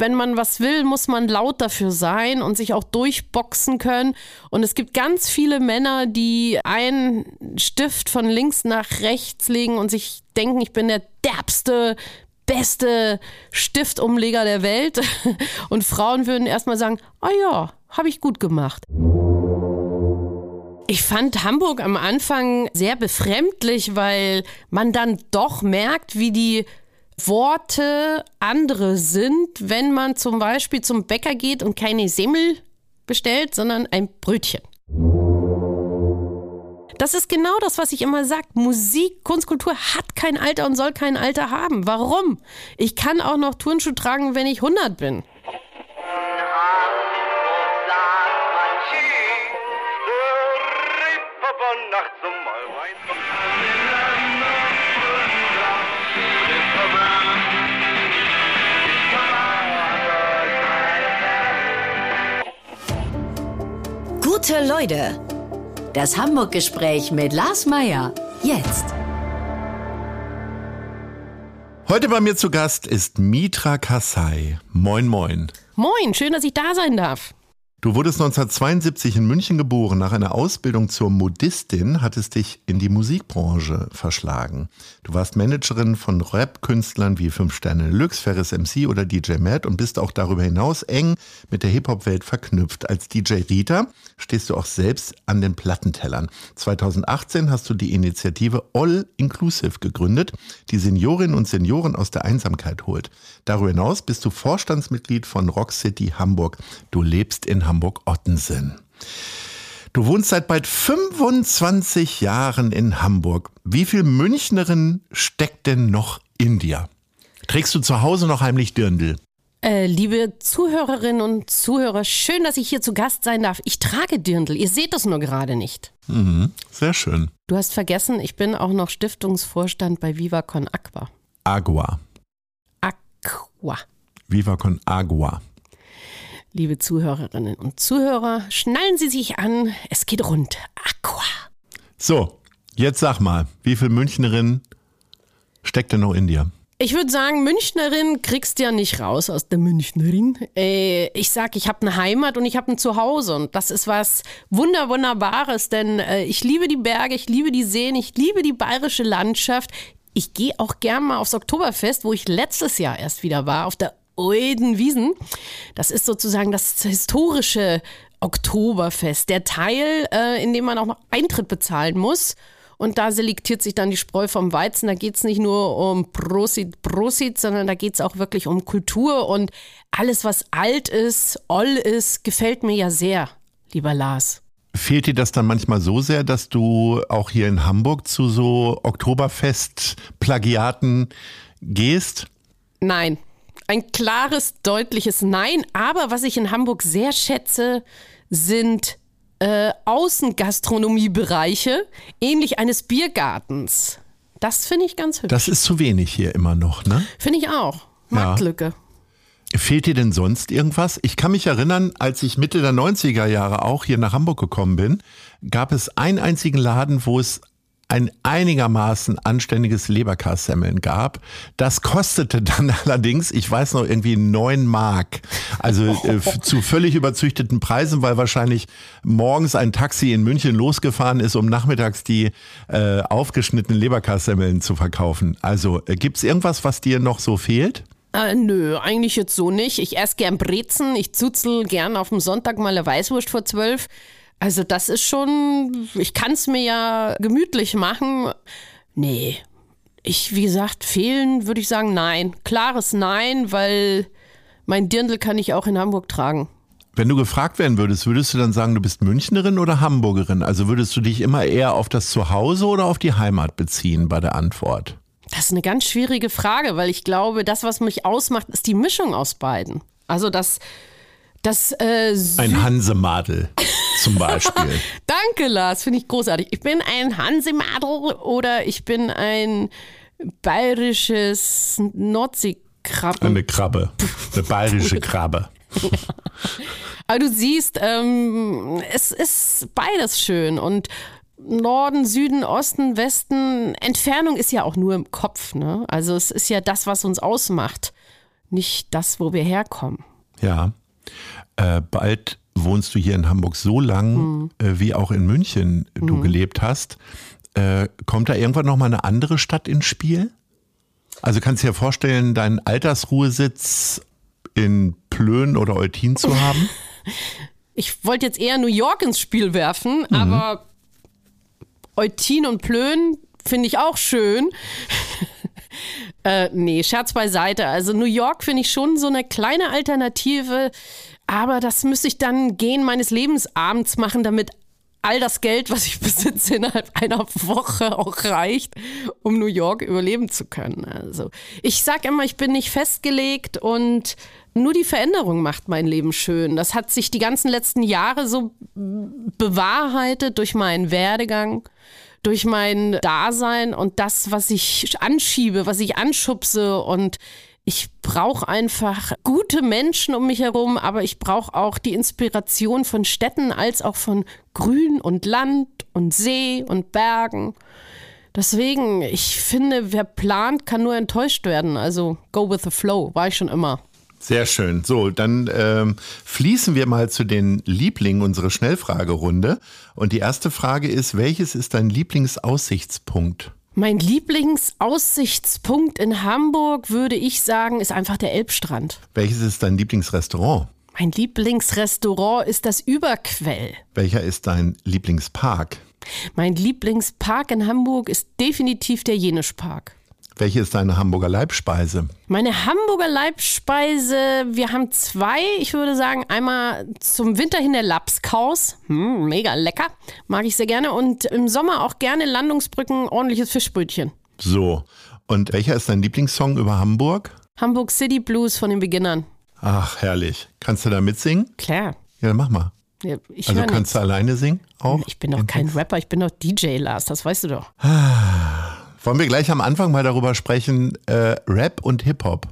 wenn man was will, muss man laut dafür sein und sich auch durchboxen können. Und es gibt ganz viele Männer, die einen Stift von links nach rechts legen und sich denken, ich bin der derbste, beste Stiftumleger der Welt. Und Frauen würden erstmal sagen, oh ja, habe ich gut gemacht. Ich fand Hamburg am Anfang sehr befremdlich, weil man dann doch merkt, wie die Worte andere sind, wenn man zum Beispiel zum Bäcker geht und keine Semmel bestellt, sondern ein Brötchen. Das ist genau das, was ich immer sage. Musik, Kunstkultur hat kein Alter und soll kein Alter haben. Warum? Ich kann auch noch Turnschuh tragen, wenn ich 100 bin. Gute Leute. Das Hamburg-Gespräch mit Lars Meier. Jetzt. Heute bei mir zu Gast ist Mitra Kassai. Moin, moin. Moin, schön, dass ich da sein darf. Du wurdest 1972 in München geboren. Nach einer Ausbildung zur Modistin hattest dich in die Musikbranche verschlagen. Du warst Managerin von Rap-Künstlern wie Fünf Sterne Lux, Ferris MC oder DJ Matt und bist auch darüber hinaus eng mit der Hip-Hop-Welt verknüpft. Als DJ Rita stehst du auch selbst an den Plattentellern. 2018 hast du die Initiative All Inclusive gegründet, die Seniorinnen und Senioren aus der Einsamkeit holt. Darüber hinaus bist du Vorstandsmitglied von Rock City Hamburg. Du lebst in Hamburg-Ottensen. Du wohnst seit bald 25 Jahren in Hamburg. Wie viel Münchnerin steckt denn noch in dir? Trägst du zu Hause noch heimlich Dirndl? Äh, liebe Zuhörerinnen und Zuhörer, schön, dass ich hier zu Gast sein darf. Ich trage Dirndl, ihr seht das nur gerade nicht. Mhm, sehr schön. Du hast vergessen, ich bin auch noch Stiftungsvorstand bei Viva Con Aqua. Agua. Aqua. Viva Con Agua. Liebe Zuhörerinnen und Zuhörer, schnallen Sie sich an, es geht rund. Aqua. So, jetzt sag mal, wie viel Münchnerin steckt denn noch in dir? Ich würde sagen, Münchnerin kriegst du ja nicht raus aus der Münchnerin. Äh, ich sag, ich habe eine Heimat und ich habe ein Zuhause und das ist was wunder wunderbares, denn äh, ich liebe die Berge, ich liebe die Seen, ich liebe die bayerische Landschaft. Ich gehe auch gern mal aufs Oktoberfest, wo ich letztes Jahr erst wieder war, auf der Oedenwiesen. Das ist sozusagen das historische Oktoberfest, der Teil, äh, in dem man auch noch Eintritt bezahlen muss. Und da selektiert sich dann die Spreu vom Weizen. Da geht es nicht nur um Prosit, Prosit, sondern da geht es auch wirklich um Kultur. Und alles, was alt ist, oll ist, gefällt mir ja sehr, lieber Lars. Fehlt dir das dann manchmal so sehr, dass du auch hier in Hamburg zu so Oktoberfest-Plagiaten gehst? Nein, ein klares, deutliches Nein. Aber was ich in Hamburg sehr schätze, sind äh, Außengastronomiebereiche, ähnlich eines Biergartens. Das finde ich ganz hübsch. Das ist zu wenig hier immer noch, ne? Finde ich auch. Marktlücke. Ja. Fehlt dir denn sonst irgendwas? Ich kann mich erinnern, als ich Mitte der 90er Jahre auch hier nach Hamburg gekommen bin, gab es einen einzigen Laden, wo es ein einigermaßen anständiges Leberkassemmeln gab. Das kostete dann allerdings, ich weiß noch, irgendwie neun Mark. Also äh, zu völlig überzüchteten Preisen, weil wahrscheinlich morgens ein Taxi in München losgefahren ist, um nachmittags die äh, aufgeschnittenen Leberkassemmeln zu verkaufen. Also äh, gibt's irgendwas, was dir noch so fehlt? Äh, nö, eigentlich jetzt so nicht. Ich esse gern Brezen, ich zuzel gern auf dem Sonntag mal eine Weißwurst vor zwölf. Also das ist schon, ich kann es mir ja gemütlich machen. Nee, ich, wie gesagt, fehlen würde ich sagen, nein. Klares Nein, weil mein Dirndl kann ich auch in Hamburg tragen. Wenn du gefragt werden würdest, würdest du dann sagen, du bist Münchnerin oder Hamburgerin? Also würdest du dich immer eher auf das Zuhause oder auf die Heimat beziehen bei der Antwort? Das ist eine ganz schwierige Frage, weil ich glaube, das, was mich ausmacht, ist die Mischung aus beiden. Also das das, äh, ein Hansemadel zum Beispiel. Danke, Lars, finde ich großartig. Ich bin ein Hansemadel oder ich bin ein bayerisches Nordseekrabbe. Eine Krabbe, eine bayerische Krabbe. ja. Aber du siehst, ähm, es ist beides schön und Norden, Süden, Osten, Westen, Entfernung ist ja auch nur im Kopf. Ne? Also es ist ja das, was uns ausmacht. nicht das, wo wir herkommen. Ja. Äh, bald wohnst du hier in Hamburg so lang, mhm. äh, wie auch in München du mhm. gelebt hast. Äh, kommt da irgendwann nochmal eine andere Stadt ins Spiel? Also kannst du dir vorstellen, deinen Altersruhesitz in Plön oder Eutin zu haben? Ich wollte jetzt eher New York ins Spiel werfen, mhm. aber Eutin und Plön finde ich auch schön. äh, nee, Scherz beiseite. Also New York finde ich schon so eine kleine Alternative, aber das müsste ich dann gehen meines Lebens abends machen, damit all das Geld, was ich besitze, innerhalb einer Woche auch reicht, um New York überleben zu können. Also ich sage immer, ich bin nicht festgelegt und nur die Veränderung macht mein Leben schön. Das hat sich die ganzen letzten Jahre so bewahrheitet durch meinen Werdegang, durch mein Dasein und das, was ich anschiebe, was ich anschubse und ich brauche einfach gute Menschen um mich herum, aber ich brauche auch die Inspiration von Städten als auch von Grün und Land und See und Bergen. Deswegen, ich finde, wer plant, kann nur enttäuscht werden. Also go with the flow, war ich schon immer. Sehr schön. So, dann ähm, fließen wir mal zu den Lieblingen unserer Schnellfragerunde. Und die erste Frage ist, welches ist dein Lieblingsaussichtspunkt? Mein Lieblingsaussichtspunkt in Hamburg, würde ich sagen, ist einfach der Elbstrand. Welches ist dein Lieblingsrestaurant? Mein Lieblingsrestaurant ist das Überquell. Welcher ist dein Lieblingspark? Mein Lieblingspark in Hamburg ist definitiv der Jenischpark. Welche ist deine Hamburger Leibspeise? Meine Hamburger Leibspeise, wir haben zwei. Ich würde sagen, einmal zum Winter hin der Lapskaus. Hm, mega lecker. Mag ich sehr gerne. Und im Sommer auch gerne Landungsbrücken, ordentliches Fischbrötchen. So. Und welcher ist dein Lieblingssong über Hamburg? Hamburg City Blues von den Beginnern. Ach, herrlich. Kannst du da mitsingen? Klar. Ja, dann mach mal. Ja, also kannst nichts. du alleine singen? Auch? Ich bin doch kein Rapper, ich bin doch DJ, Lars, das weißt du doch. Wollen wir gleich am Anfang mal darüber sprechen, äh, Rap und Hip-Hop?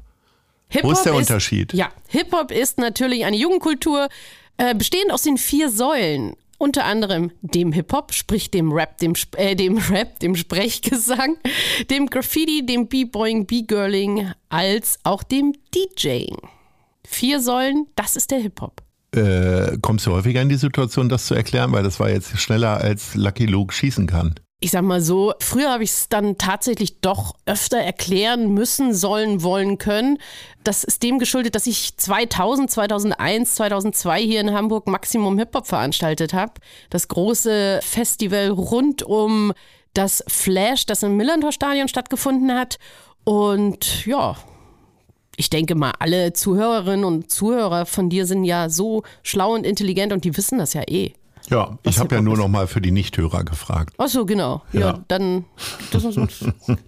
Hip Wo ist der ist, Unterschied? Ja, Hip-Hop ist natürlich eine Jugendkultur, äh, bestehend aus den vier Säulen. Unter anderem dem Hip-Hop, sprich dem Rap, dem, äh, dem Rap, dem Sprechgesang, dem Graffiti, dem B-Boying, B-Girling, als auch dem DJing. Vier Säulen, das ist der Hip-Hop. Äh, kommst du häufiger in die Situation, das zu erklären? Weil das war jetzt schneller, als Lucky Luke schießen kann ich sag mal so, früher habe ich es dann tatsächlich doch öfter erklären müssen, sollen, wollen, können. Das ist dem geschuldet, dass ich 2000, 2001, 2002 hier in Hamburg Maximum Hip-Hop veranstaltet habe. Das große Festival rund um das Flash, das im Millantor-Stadion stattgefunden hat. Und ja, ich denke mal, alle Zuhörerinnen und Zuhörer von dir sind ja so schlau und intelligent und die wissen das ja eh. Ja, ich habe ja nur noch mal für die Nichthörer gefragt. Ach so, genau. Ja, ja dann,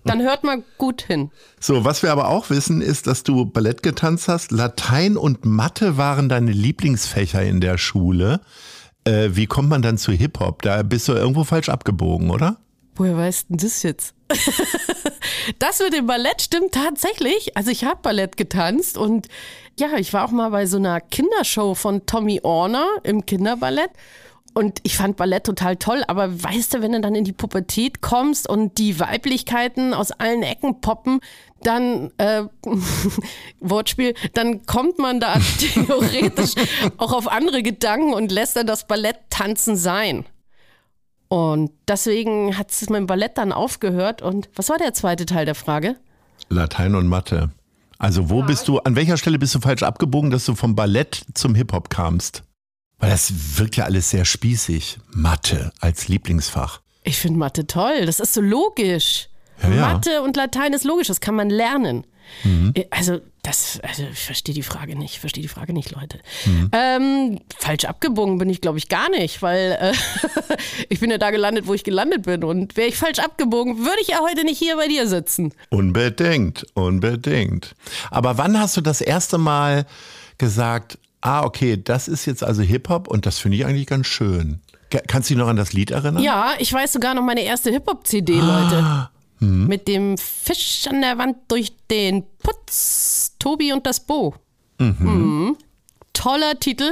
dann hört mal gut hin. So, was wir aber auch wissen, ist, dass du Ballett getanzt hast. Latein und Mathe waren deine Lieblingsfächer in der Schule. Äh, wie kommt man dann zu Hip-Hop? Da bist du irgendwo falsch abgebogen, oder? Woher weißt du das jetzt? das mit dem Ballett stimmt tatsächlich. Also ich habe Ballett getanzt und ja, ich war auch mal bei so einer Kindershow von Tommy Orner im Kinderballett. Und ich fand Ballett total toll, aber weißt du, wenn du dann in die Pubertät kommst und die Weiblichkeiten aus allen Ecken poppen, dann, äh, Wortspiel, dann kommt man da theoretisch auch auf andere Gedanken und lässt dann das Ballett tanzen sein. Und deswegen hat es mit dem Ballett dann aufgehört. Und was war der zweite Teil der Frage? Latein und Mathe. Also wo ja. bist du, an welcher Stelle bist du falsch abgebogen, dass du vom Ballett zum Hip-Hop kamst? Weil das wirkt ja alles sehr spießig. Mathe als Lieblingsfach. Ich finde Mathe toll. Das ist so logisch. Ja, ja. Mathe und Latein ist logisch, das kann man lernen. Mhm. Äh, also, das, also ich verstehe die Frage nicht, ich verstehe die Frage nicht, Leute. Mhm. Ähm, falsch abgebogen bin ich, glaube ich, gar nicht, weil äh, ich bin ja da gelandet, wo ich gelandet bin. Und wäre ich falsch abgebogen, würde ich ja heute nicht hier bei dir sitzen. Unbedingt, unbedingt. Aber wann hast du das erste Mal gesagt, Ah, okay, das ist jetzt also Hip-Hop und das finde ich eigentlich ganz schön. Kannst du dich noch an das Lied erinnern? Ja, ich weiß sogar noch meine erste Hip-Hop-CD, ah. Leute. Hm. Mit dem Fisch an der Wand durch den Putz. Tobi und das Bo. Mhm. Mhm. Toller Titel.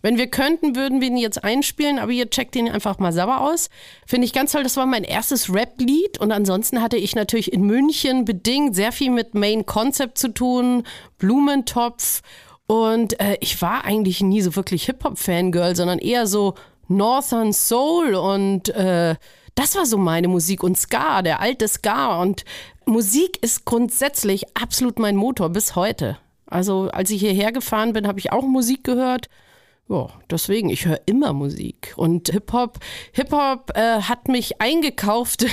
Wenn wir könnten, würden wir ihn jetzt einspielen, aber ihr checkt ihn einfach mal selber aus. Finde ich ganz toll. Das war mein erstes Rap-Lied und ansonsten hatte ich natürlich in München bedingt sehr viel mit Main Concept zu tun, Blumentopf und äh, ich war eigentlich nie so wirklich Hip-Hop-Fangirl, sondern eher so Northern Soul und äh, das war so meine Musik und Ska, der alte Ska und Musik ist grundsätzlich absolut mein Motor bis heute. Also als ich hierher gefahren bin, habe ich auch Musik gehört. Ja, deswegen, ich höre immer Musik. Und Hip-Hop, Hip-Hop äh, hat mich eingekauft,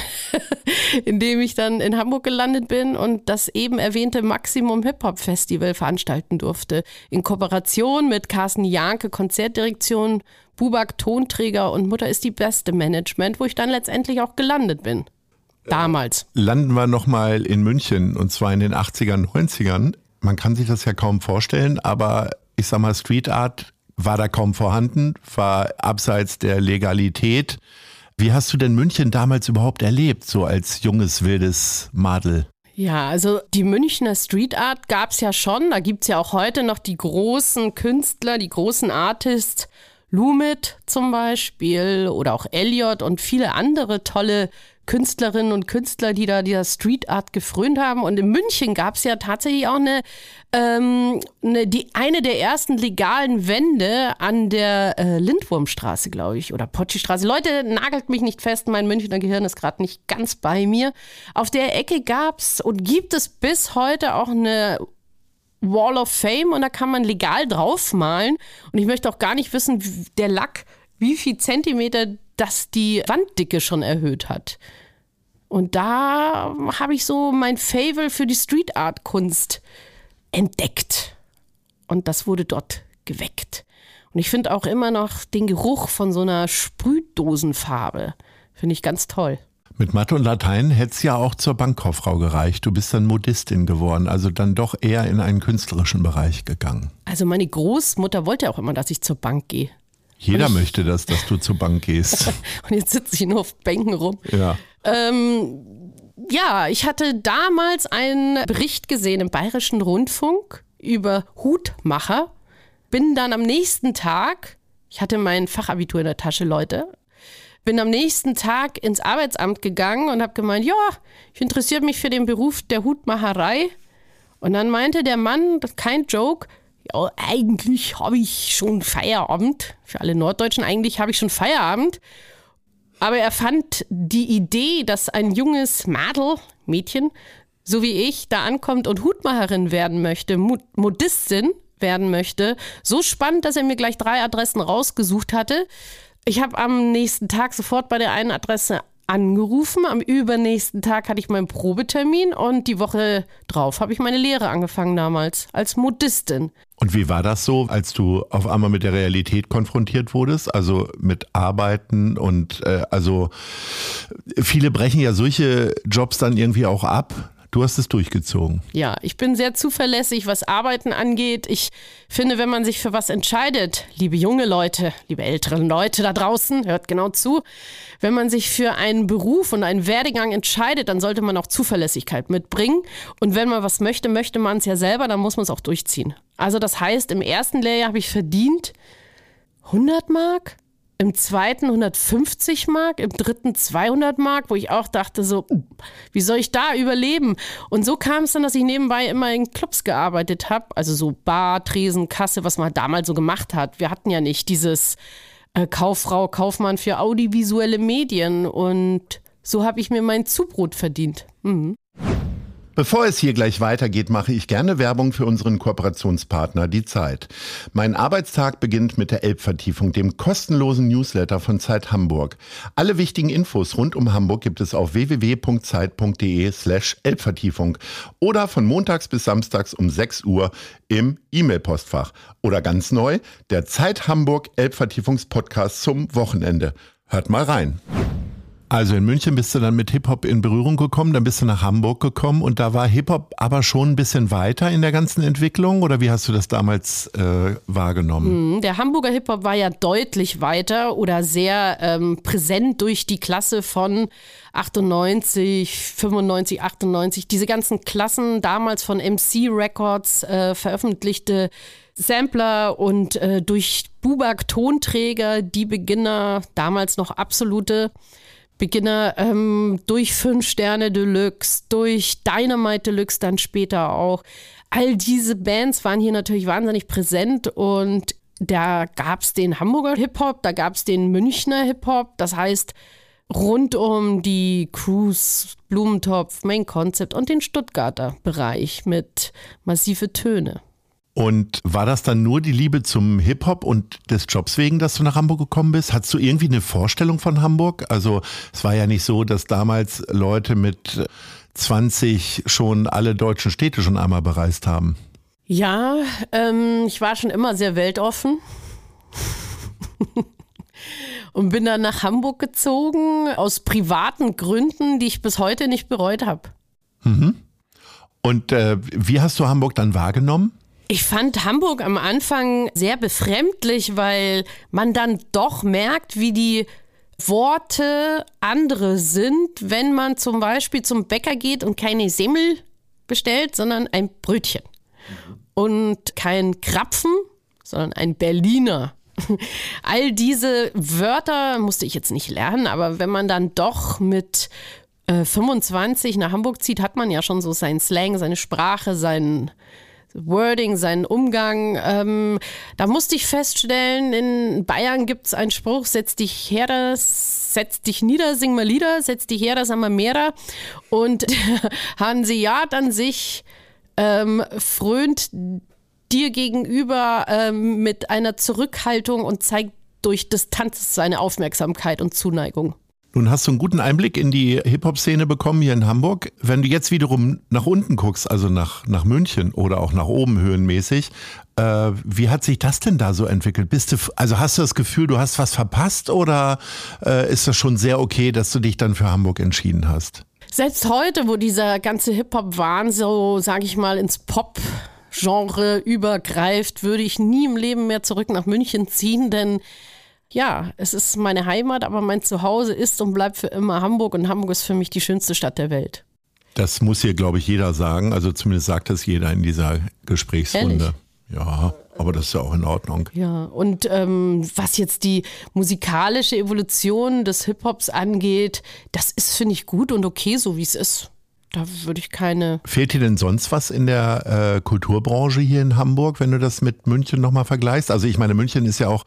indem ich dann in Hamburg gelandet bin und das eben erwähnte Maximum Hip-Hop Festival veranstalten durfte. In Kooperation mit Carsten Janke, Konzertdirektion, Bubak Tonträger und Mutter ist die beste Management, wo ich dann letztendlich auch gelandet bin. Damals. Landen wir nochmal in München und zwar in den 80ern, 90ern. Man kann sich das ja kaum vorstellen, aber ich sag mal, Street Art war da kaum vorhanden, war abseits der Legalität. Wie hast du denn München damals überhaupt erlebt, so als junges, wildes Madel? Ja, also die Münchner Street Art gab es ja schon. Da gibt es ja auch heute noch die großen Künstler, die großen Artists. Lumit zum Beispiel oder auch Elliot und viele andere tolle Künstlerinnen und Künstler, die da dieser Street Art gefrönt haben. Und in München gab es ja tatsächlich auch eine, ähm, eine, die, eine der ersten legalen Wände an der äh, Lindwurmstraße, glaube ich, oder Potschi-Straße. Leute, nagelt mich nicht fest, mein Münchner Gehirn ist gerade nicht ganz bei mir. Auf der Ecke gab es und gibt es bis heute auch eine Wall of Fame und da kann man legal draufmalen. Und ich möchte auch gar nicht wissen, der Lack, wie viel Zentimeter das die Wanddicke schon erhöht hat. Und da habe ich so mein Favel für die Street Art Kunst entdeckt. Und das wurde dort geweckt. Und ich finde auch immer noch den Geruch von so einer Sprühdosenfarbe. Finde ich ganz toll. Mit Mathe und Latein hätte es ja auch zur Bankkauffrau gereicht. Du bist dann Modistin geworden, also dann doch eher in einen künstlerischen Bereich gegangen. Also meine Großmutter wollte auch immer, dass ich zur Bank gehe. Jeder ich, möchte das, dass du zur Bank gehst. und jetzt sitze ich nur auf Bänken rum. Ja. Ähm, ja, ich hatte damals einen Bericht gesehen im Bayerischen Rundfunk über Hutmacher. Bin dann am nächsten Tag, ich hatte mein Fachabitur in der Tasche, Leute, bin am nächsten Tag ins Arbeitsamt gegangen und habe gemeint, ja, ich interessiere mich für den Beruf der Hutmacherei. Und dann meinte der Mann, kein Joke, ja, eigentlich habe ich schon Feierabend. Für alle Norddeutschen, eigentlich habe ich schon Feierabend. Aber er fand die Idee, dass ein junges Madel, Mädchen, so wie ich, da ankommt und Hutmacherin werden möchte, Modistin werden möchte, so spannend, dass er mir gleich drei Adressen rausgesucht hatte. Ich habe am nächsten Tag sofort bei der einen Adresse angerufen. Am übernächsten Tag hatte ich meinen Probetermin und die Woche drauf habe ich meine Lehre angefangen damals als Modistin. Und wie war das so, als du auf einmal mit der Realität konfrontiert wurdest? Also mit Arbeiten und äh, also viele brechen ja solche Jobs dann irgendwie auch ab. Du hast es durchgezogen. Ja, ich bin sehr zuverlässig, was Arbeiten angeht. Ich finde, wenn man sich für was entscheidet, liebe junge Leute, liebe älteren Leute da draußen, hört genau zu, wenn man sich für einen Beruf und einen Werdegang entscheidet, dann sollte man auch Zuverlässigkeit mitbringen. Und wenn man was möchte, möchte man es ja selber, dann muss man es auch durchziehen. Also das heißt, im ersten Lehrjahr habe ich verdient 100 Mark, im zweiten 150 Mark, im dritten 200 Mark, wo ich auch dachte so, wie soll ich da überleben? Und so kam es dann, dass ich nebenbei immer in Clubs gearbeitet habe, also so Bar, Tresen, Kasse, was man damals so gemacht hat. Wir hatten ja nicht dieses äh, Kauffrau, Kaufmann für audiovisuelle Medien und so habe ich mir mein Zubrot verdient. Mhm. Bevor es hier gleich weitergeht, mache ich gerne Werbung für unseren Kooperationspartner Die Zeit. Mein Arbeitstag beginnt mit der Elbvertiefung, dem kostenlosen Newsletter von Zeit Hamburg. Alle wichtigen Infos rund um Hamburg gibt es auf www.zeit.de slash Elbvertiefung oder von montags bis samstags um 6 Uhr im E-Mail-Postfach. Oder ganz neu, der Zeit Hamburg Elbvertiefungspodcast zum Wochenende. Hört mal rein. Also in München bist du dann mit Hip-Hop in Berührung gekommen, dann bist du nach Hamburg gekommen und da war Hip-Hop aber schon ein bisschen weiter in der ganzen Entwicklung oder wie hast du das damals äh, wahrgenommen? Mhm, der Hamburger Hip-Hop war ja deutlich weiter oder sehr ähm, präsent durch die Klasse von 98, 95, 98. Diese ganzen Klassen damals von MC Records äh, veröffentlichte Sampler und äh, durch Bubak Tonträger, die Beginner, damals noch absolute Beginner ähm, durch Fünf Sterne Deluxe, durch Dynamite Deluxe dann später auch. All diese Bands waren hier natürlich wahnsinnig präsent und da gab es den Hamburger Hip-Hop, da gab es den Münchner Hip-Hop, das heißt rund um die Cruise, Blumentopf, Main Concept und den Stuttgarter Bereich mit massive Töne. Und war das dann nur die Liebe zum Hip-Hop und des Jobs wegen, dass du nach Hamburg gekommen bist? Hattest du irgendwie eine Vorstellung von Hamburg? Also es war ja nicht so, dass damals Leute mit 20 schon alle deutschen Städte schon einmal bereist haben. Ja, ähm, ich war schon immer sehr weltoffen. und bin dann nach Hamburg gezogen, aus privaten Gründen, die ich bis heute nicht bereut habe. Mhm. Und äh, wie hast du Hamburg dann wahrgenommen? Ich fand Hamburg am Anfang sehr befremdlich, weil man dann doch merkt, wie die Worte andere sind, wenn man zum Beispiel zum Bäcker geht und keine Semmel bestellt, sondern ein Brötchen. Und kein Krapfen, sondern ein Berliner. All diese Wörter musste ich jetzt nicht lernen, aber wenn man dann doch mit 25 äh, nach Hamburg zieht, hat man ja schon so seinen Slang, seine Sprache, seinen Wording, seinen Umgang. Ähm, da musste ich feststellen, in Bayern gibt es einen Spruch, setz dich her, das, setz dich nieder, sing mal Lieder, setz dich her, das haben wir mehrer. Und Hanseat an sich ähm, frönt dir gegenüber ähm, mit einer Zurückhaltung und zeigt durch Distanz seine Aufmerksamkeit und Zuneigung. Nun hast du einen guten Einblick in die Hip-Hop-Szene bekommen hier in Hamburg. Wenn du jetzt wiederum nach unten guckst, also nach, nach München oder auch nach oben höhenmäßig, äh, wie hat sich das denn da so entwickelt? Bist du, also hast du das Gefühl, du hast was verpasst oder äh, ist das schon sehr okay, dass du dich dann für Hamburg entschieden hast? Selbst heute, wo dieser ganze Hip-Hop-Wahn so, sag ich mal, ins Pop Genre übergreift, würde ich nie im Leben mehr zurück nach München ziehen, denn ja, es ist meine Heimat, aber mein Zuhause ist und bleibt für immer Hamburg und Hamburg ist für mich die schönste Stadt der Welt. Das muss hier, glaube ich, jeder sagen. Also zumindest sagt das jeder in dieser Gesprächsrunde. Ehrlich? Ja, aber das ist ja auch in Ordnung. Ja, und ähm, was jetzt die musikalische Evolution des Hip-Hops angeht, das ist, finde ich, gut und okay, so wie es ist. Da würde ich keine. Fehlt dir denn sonst was in der äh, Kulturbranche hier in Hamburg, wenn du das mit München nochmal vergleichst? Also ich meine, München ist ja auch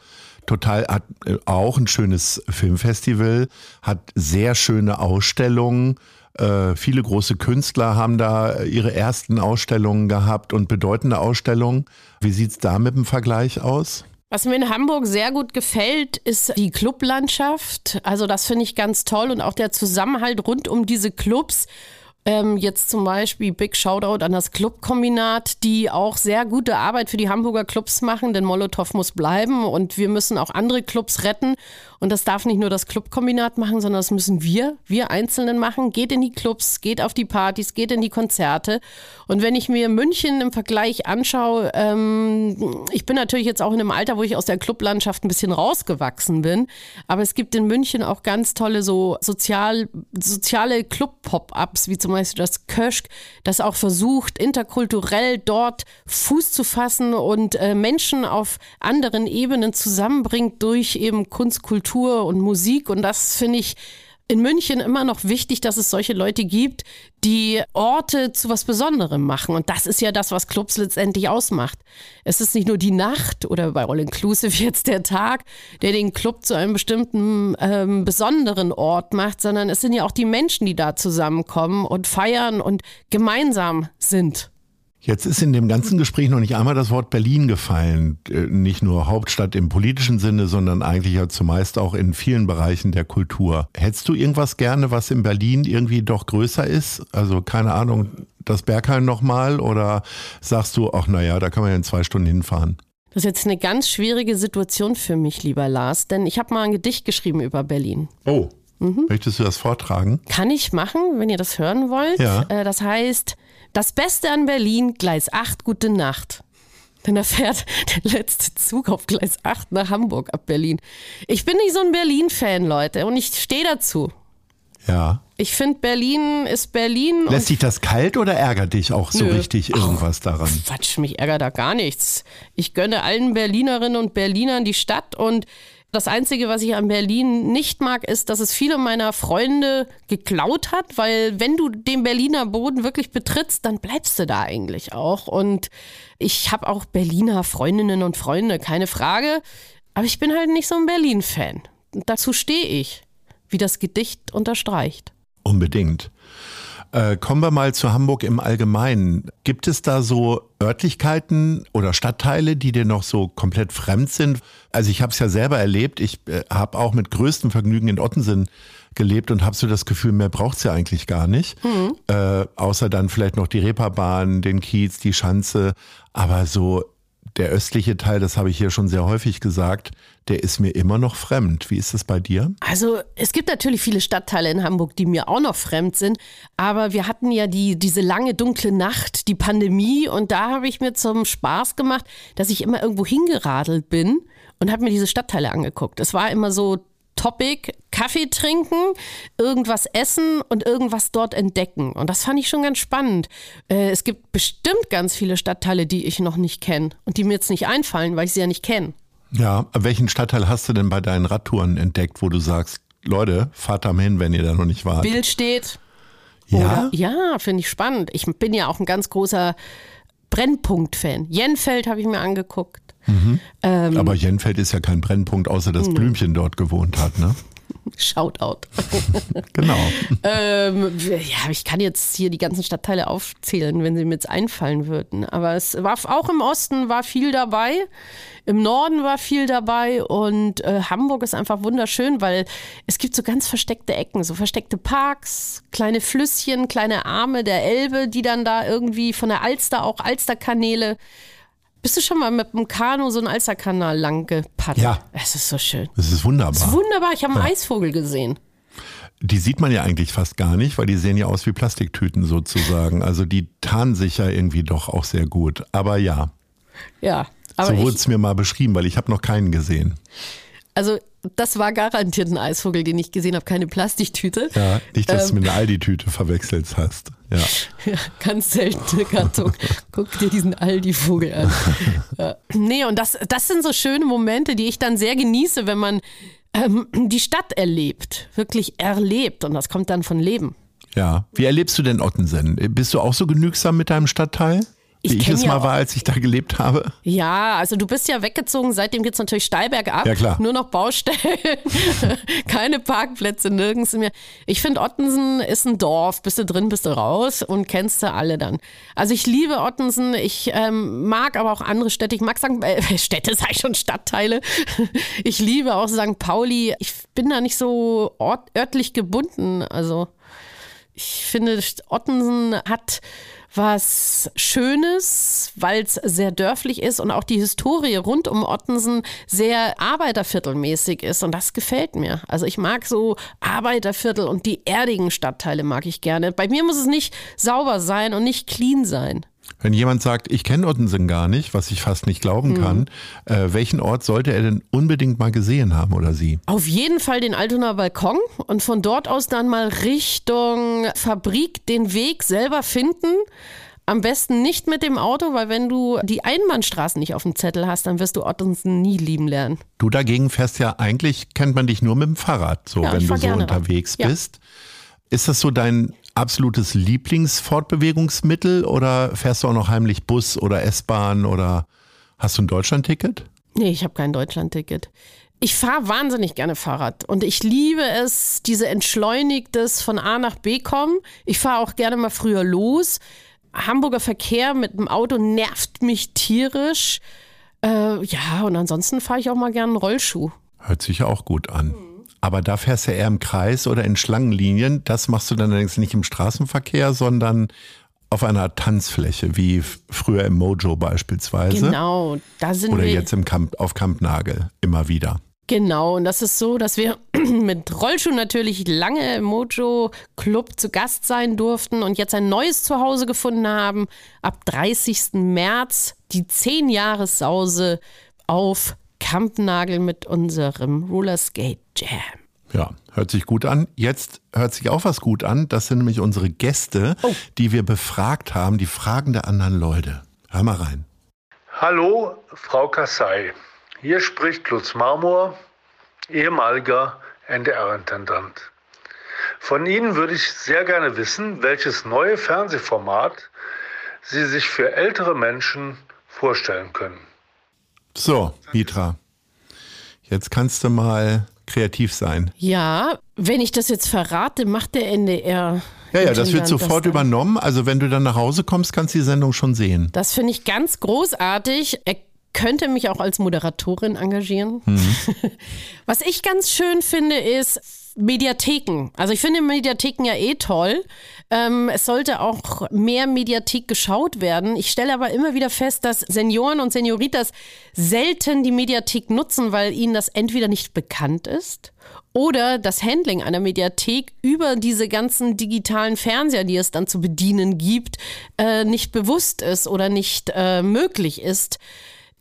total, hat äh, auch ein schönes Filmfestival, hat sehr schöne Ausstellungen. Äh, viele große Künstler haben da ihre ersten Ausstellungen gehabt und bedeutende Ausstellungen. Wie sieht es da mit dem Vergleich aus? Was mir in Hamburg sehr gut gefällt, ist die Clublandschaft. Also das finde ich ganz toll und auch der Zusammenhalt rund um diese Clubs. Ähm, jetzt zum Beispiel Big Shoutout an das Clubkombinat, die auch sehr gute Arbeit für die Hamburger Clubs machen, denn Molotow muss bleiben und wir müssen auch andere Clubs retten. Und das darf nicht nur das Clubkombinat machen, sondern das müssen wir, wir Einzelnen machen. Geht in die Clubs, geht auf die Partys, geht in die Konzerte. Und wenn ich mir München im Vergleich anschaue, ähm, ich bin natürlich jetzt auch in einem Alter, wo ich aus der Clublandschaft ein bisschen rausgewachsen bin, aber es gibt in München auch ganz tolle so sozial, soziale Club-Pop-Ups, wie zum Beispiel das Köschk, das auch versucht, interkulturell dort Fuß zu fassen und äh, Menschen auf anderen Ebenen zusammenbringt durch eben Kunst, Kultur und Musik. Und das finde ich in München immer noch wichtig, dass es solche Leute gibt, die Orte zu was Besonderem machen. Und das ist ja das, was Clubs letztendlich ausmacht. Es ist nicht nur die Nacht oder bei All Inclusive jetzt der Tag, der den Club zu einem bestimmten ähm, besonderen Ort macht, sondern es sind ja auch die Menschen, die da zusammenkommen und feiern und gemeinsam sind. Jetzt ist in dem ganzen Gespräch noch nicht einmal das Wort Berlin gefallen. Äh, nicht nur Hauptstadt im politischen Sinne, sondern eigentlich ja zumeist auch in vielen Bereichen der Kultur. Hättest du irgendwas gerne, was in Berlin irgendwie doch größer ist? Also keine Ahnung, das Bergheim nochmal oder sagst du, ach naja, da kann man ja in zwei Stunden hinfahren? Das ist jetzt eine ganz schwierige Situation für mich, lieber Lars, denn ich habe mal ein Gedicht geschrieben über Berlin. Oh. Möchtest du das vortragen? Kann ich machen, wenn ihr das hören wollt. Ja. Äh, Das heißt, das Beste an Berlin, Gleis 8, gute Nacht. Denn da fährt der letzte Zug auf Gleis 8 nach Hamburg ab Berlin. Ich bin nicht so ein Berlin-Fan, Leute, und ich stehe dazu. Ja. Ich finde, Berlin ist Berlin. Lässt dich das kalt oder ärgert dich auch so Nö. richtig irgendwas daran? und Quatsch, mich ärgert da gar nichts. Ich gönne allen Berlinerinnen und Berlinern die Stadt und das Einzige, was ich an Berlin nicht mag, ist, dass es viele meiner Freunde geklaut hat, weil wenn du den Berliner Boden wirklich betrittst, dann bleibst du da eigentlich auch. Und ich habe auch Berliner Freundinnen und Freunde, keine Frage. Aber ich bin halt nicht so ein Berlin-Fan. Dazu stehe ich, wie das Gedicht unterstreicht. Unbedingt. Äh, kommen wir mal zu Hamburg im Allgemeinen. Gibt es da so Örtlichkeiten oder Stadtteile, die dir noch so komplett fremd sind? Also ich habe es ja selber erlebt. Ich äh, habe auch mit größtem Vergnügen in Ottensen gelebt und habe so das Gefühl, mehr braucht's ja eigentlich gar nicht. Äh, außer dann vielleicht noch die Reeperbahn, den Kiez, die Schanze. Aber so der östliche Teil, das habe ich hier schon sehr häufig gesagt, der ist mir immer noch fremd. Wie ist das bei dir? Also es gibt natürlich viele Stadtteile in Hamburg, die mir auch noch fremd sind, aber wir hatten ja die, diese lange dunkle Nacht, die Pandemie und da habe ich mir zum Spaß gemacht, dass ich immer irgendwo hingeradelt bin und habe mir diese Stadtteile angeguckt. Es war immer so Topic, Kaffee trinken, irgendwas essen und irgendwas dort entdecken. Und das fand ich schon ganz spannend. Äh, es gibt bestimmt ganz viele Stadtteile, die ich noch nicht kenne und die mir jetzt nicht einfallen, weil ich sie ja nicht kenne. Ja, welchen Stadtteil hast du denn bei deinen Radtouren entdeckt, wo du sagst, Leute, fahrt da mal hin, wenn ihr da noch nicht wart? Bild steht. ja? Oder, ja, finde ich spannend. Ich bin ja auch ein ganz großer Brennpunkt-Fan. Jenfeld habe ich mir angeguckt. Ähm, Aber Jenfeld ist ja kein Brennpunkt, außer dass Blümchen dort gewohnt hat, ne? Shoutout. Genau. ähm, ja, ich kann jetzt hier die ganzen Stadtteile aufzählen, wenn sie mir jetzt einfallen würden. Aber es war auch im Osten war viel dabei, im Norden war viel dabei und äh, Hamburg ist einfach wunderschön, weil es gibt so ganz versteckte Ecken, so versteckte Parks, kleine Flüsschen, kleine Arme der Elbe, die dann da irgendwie von der Alster auch Alsterkanäle. Bist du schon mal mit dem Kanu so einen Alsterkanal lang gepaddelt? Ja. Es ist so schön. Das ist wunderbar. Wunderbar, ich habe einen Eisvogel gesehen. Die sieht man ja eigentlich fast gar nicht, weil die sehen ja aus wie Plastiktüten sozusagen. Also die tarnen sich ja irgendwie doch auch sehr gut. Aber ja, Ja, aber so wurde es mir mal beschrieben, weil ich habe noch keinen gesehen. Also, das war garantiert ein Eisvogel, den ich gesehen habe, keine Plastiktüte. Ja, nicht, dass Ähm. du mit einer Aldi-Tüte verwechselt hast. Ja. Ja, ganz seltene Gattung. Guck dir diesen Aldi-Vogel an. ja. Nee, und das, das sind so schöne Momente, die ich dann sehr genieße, wenn man ähm, die Stadt erlebt, wirklich erlebt. Und das kommt dann von Leben. Ja. Wie erlebst du denn Ottensen? Bist du auch so genügsam mit deinem Stadtteil? Ich Wie ich kenn es mal war, als ich da gelebt habe? Ja, also du bist ja weggezogen, seitdem geht's natürlich steil bergab. Ja, klar. Nur noch Baustellen, keine Parkplätze, nirgends mehr. Ich finde, Ottensen ist ein Dorf. Bist du drin, bist du raus und kennst du alle dann. Also ich liebe Ottensen, ich ähm, mag aber auch andere Städte. Ich mag sagen, äh, Städte, sag ich schon, Stadtteile. Ich liebe auch St. Pauli. Ich bin da nicht so ort, örtlich gebunden. Also ich finde, Ottensen hat was Schönes, weil es sehr dörflich ist und auch die Historie rund um Ottensen sehr arbeiterviertelmäßig ist und das gefällt mir. Also ich mag so Arbeiterviertel und die erdigen Stadtteile mag ich gerne. Bei mir muss es nicht sauber sein und nicht clean sein. Wenn jemand sagt, ich kenne Ottensen gar nicht, was ich fast nicht glauben kann, äh, welchen Ort sollte er denn unbedingt mal gesehen haben oder sie? Auf jeden Fall den Altonaer Balkon und von dort aus dann mal Richtung Fabrik den Weg selber finden. Am besten nicht mit dem Auto, weil wenn du die Einbahnstraßen nicht auf dem Zettel hast, dann wirst du Ottensen nie lieben lernen. Du dagegen fährst ja eigentlich, kennt man dich nur mit dem Fahrrad, so Ja, wenn du so unterwegs Ja. bist. Ist das so dein absolutes Lieblingsfortbewegungsmittel oder fährst du auch noch heimlich Bus oder S-Bahn oder hast du ein Deutschlandticket? Nee, ich habe kein Deutschlandticket. Ich fahre wahnsinnig gerne Fahrrad und ich liebe es, diese entschleunigtes von A nach B kommen. Ich fahre auch gerne mal früher los. Hamburger Verkehr mit dem Auto nervt mich tierisch. Äh, ja, und ansonsten fahre ich auch mal gerne einen Rollschuh. Hört sich ja auch gut an. Aber da fährst du eher im Kreis oder in Schlangenlinien. Das machst du dann allerdings nicht im Straßenverkehr, sondern auf einer Tanzfläche, wie früher im Mojo beispielsweise. Genau, da sind Oder wir. jetzt im Camp, auf Kampnagel immer wieder. Genau, und das ist so, dass wir mit Rollschuh natürlich lange im Mojo Club zu Gast sein durften und jetzt ein neues Zuhause gefunden haben. Ab 30. März die 10 Jahressause auf Kampnagel mit unserem Rollerskate Jam. Ja, hört sich gut an. Jetzt hört sich auch was gut an. Das sind nämlich unsere Gäste, oh. die wir befragt haben, die Fragen der anderen Leute. Hör mal rein. Hallo, Frau Kassai. Hier spricht Lutz Marmor, ehemaliger NDR-Intendant. Von Ihnen würde ich sehr gerne wissen, welches neue Fernsehformat Sie sich für ältere Menschen vorstellen können. So, Mitra, jetzt kannst du mal kreativ sein. Ja, wenn ich das jetzt verrate, macht der NDR. Ja, ja, das wird sofort das übernommen. Also wenn du dann nach Hause kommst, kannst du die Sendung schon sehen. Das finde ich ganz großartig. Er könnte mich auch als Moderatorin engagieren. Mhm. Was ich ganz schön finde, ist Mediatheken. Also ich finde Mediatheken ja eh toll. Ähm, es sollte auch mehr Mediathek geschaut werden. Ich stelle aber immer wieder fest, dass Senioren und Senioritas selten die Mediathek nutzen, weil ihnen das entweder nicht bekannt ist oder das Handling einer Mediathek über diese ganzen digitalen Fernseher, die es dann zu bedienen gibt, äh, nicht bewusst ist oder nicht äh, möglich ist.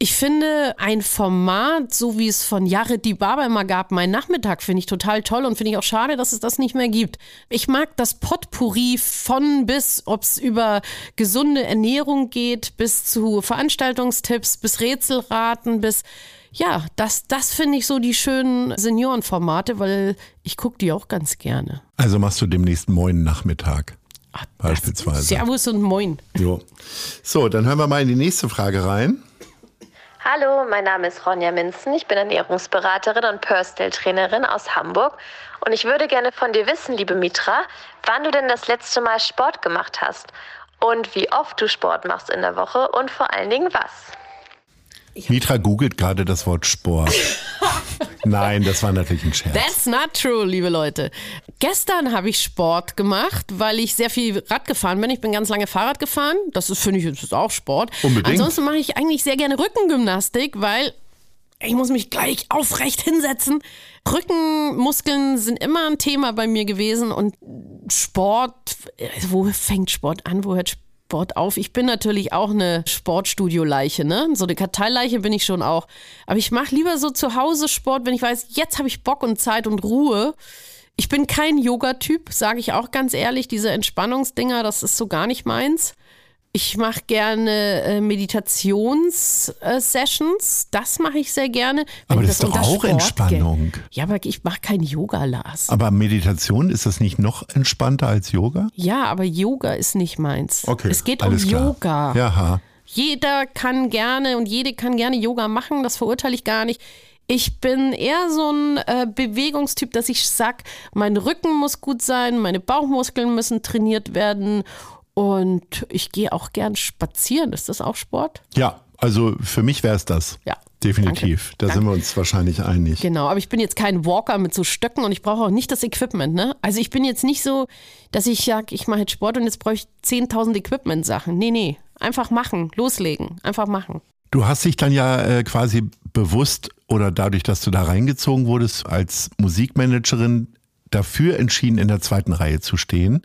Ich finde ein Format, so wie es von Jared die Barber immer gab, mein Nachmittag, finde ich total toll und finde ich auch schade, dass es das nicht mehr gibt. Ich mag das Potpourri von bis, ob es über gesunde Ernährung geht, bis zu Veranstaltungstipps, bis Rätselraten, bis ja, das, das finde ich so die schönen Seniorenformate, weil ich gucke die auch ganz gerne. Also machst du demnächst Moin Nachmittag. Ach, beispielsweise. Servus und Moin. Jo. So, dann hören wir mal in die nächste Frage rein. Hallo, mein Name ist Ronja Minzen. Ich bin Ernährungsberaterin und Personal-Trainerin aus Hamburg. Und ich würde gerne von dir wissen, liebe Mitra, wann du denn das letzte Mal Sport gemacht hast und wie oft du Sport machst in der Woche und vor allen Dingen was. Mitra googelt gerade das Wort Sport. Nein, das war natürlich ein Scherz. That's not true, liebe Leute. Gestern habe ich Sport gemacht, weil ich sehr viel Rad gefahren bin. Ich bin ganz lange Fahrrad gefahren. Das ist, finde ich, das ist auch Sport. Unbedingt. Ansonsten mache ich eigentlich sehr gerne Rückengymnastik, weil ich muss mich gleich aufrecht hinsetzen. Rückenmuskeln sind immer ein Thema bei mir gewesen und Sport, wo fängt Sport an, wo hört Sport auf. Ich bin natürlich auch eine Sportstudio-Leiche, ne? So eine Karteileiche bin ich schon auch. Aber ich mache lieber so zu Hause Sport, wenn ich weiß, jetzt habe ich Bock und Zeit und Ruhe. Ich bin kein Yoga-Typ, sage ich auch ganz ehrlich. Diese Entspannungsdinger, das ist so gar nicht meins. Ich mache gerne äh, Meditations-Sessions. das mache ich sehr gerne. Aber das, das ist doch auch Sport Entspannung. Geht. Ja, aber ich mache kein Yoga, Lars. Aber Meditation, ist das nicht noch entspannter als Yoga? Ja, aber Yoga ist nicht meins. Okay, es geht um klar. Yoga. Ja. Jeder kann gerne und jede kann gerne Yoga machen, das verurteile ich gar nicht. Ich bin eher so ein äh, Bewegungstyp, dass ich sage, mein Rücken muss gut sein, meine Bauchmuskeln müssen trainiert werden und ich gehe auch gern spazieren. Ist das auch Sport? Ja, also für mich wäre es das. Ja. Definitiv. Danke. Da Danke. sind wir uns wahrscheinlich einig. Genau, aber ich bin jetzt kein Walker mit so Stöcken und ich brauche auch nicht das Equipment. Ne? Also ich bin jetzt nicht so, dass ich sage, ich mache jetzt Sport und jetzt brauche ich 10.000 Equipment-Sachen. Nee, nee. Einfach machen, loslegen, einfach machen. Du hast dich dann ja äh, quasi bewusst oder dadurch, dass du da reingezogen wurdest als Musikmanagerin, dafür entschieden, in der zweiten Reihe zu stehen.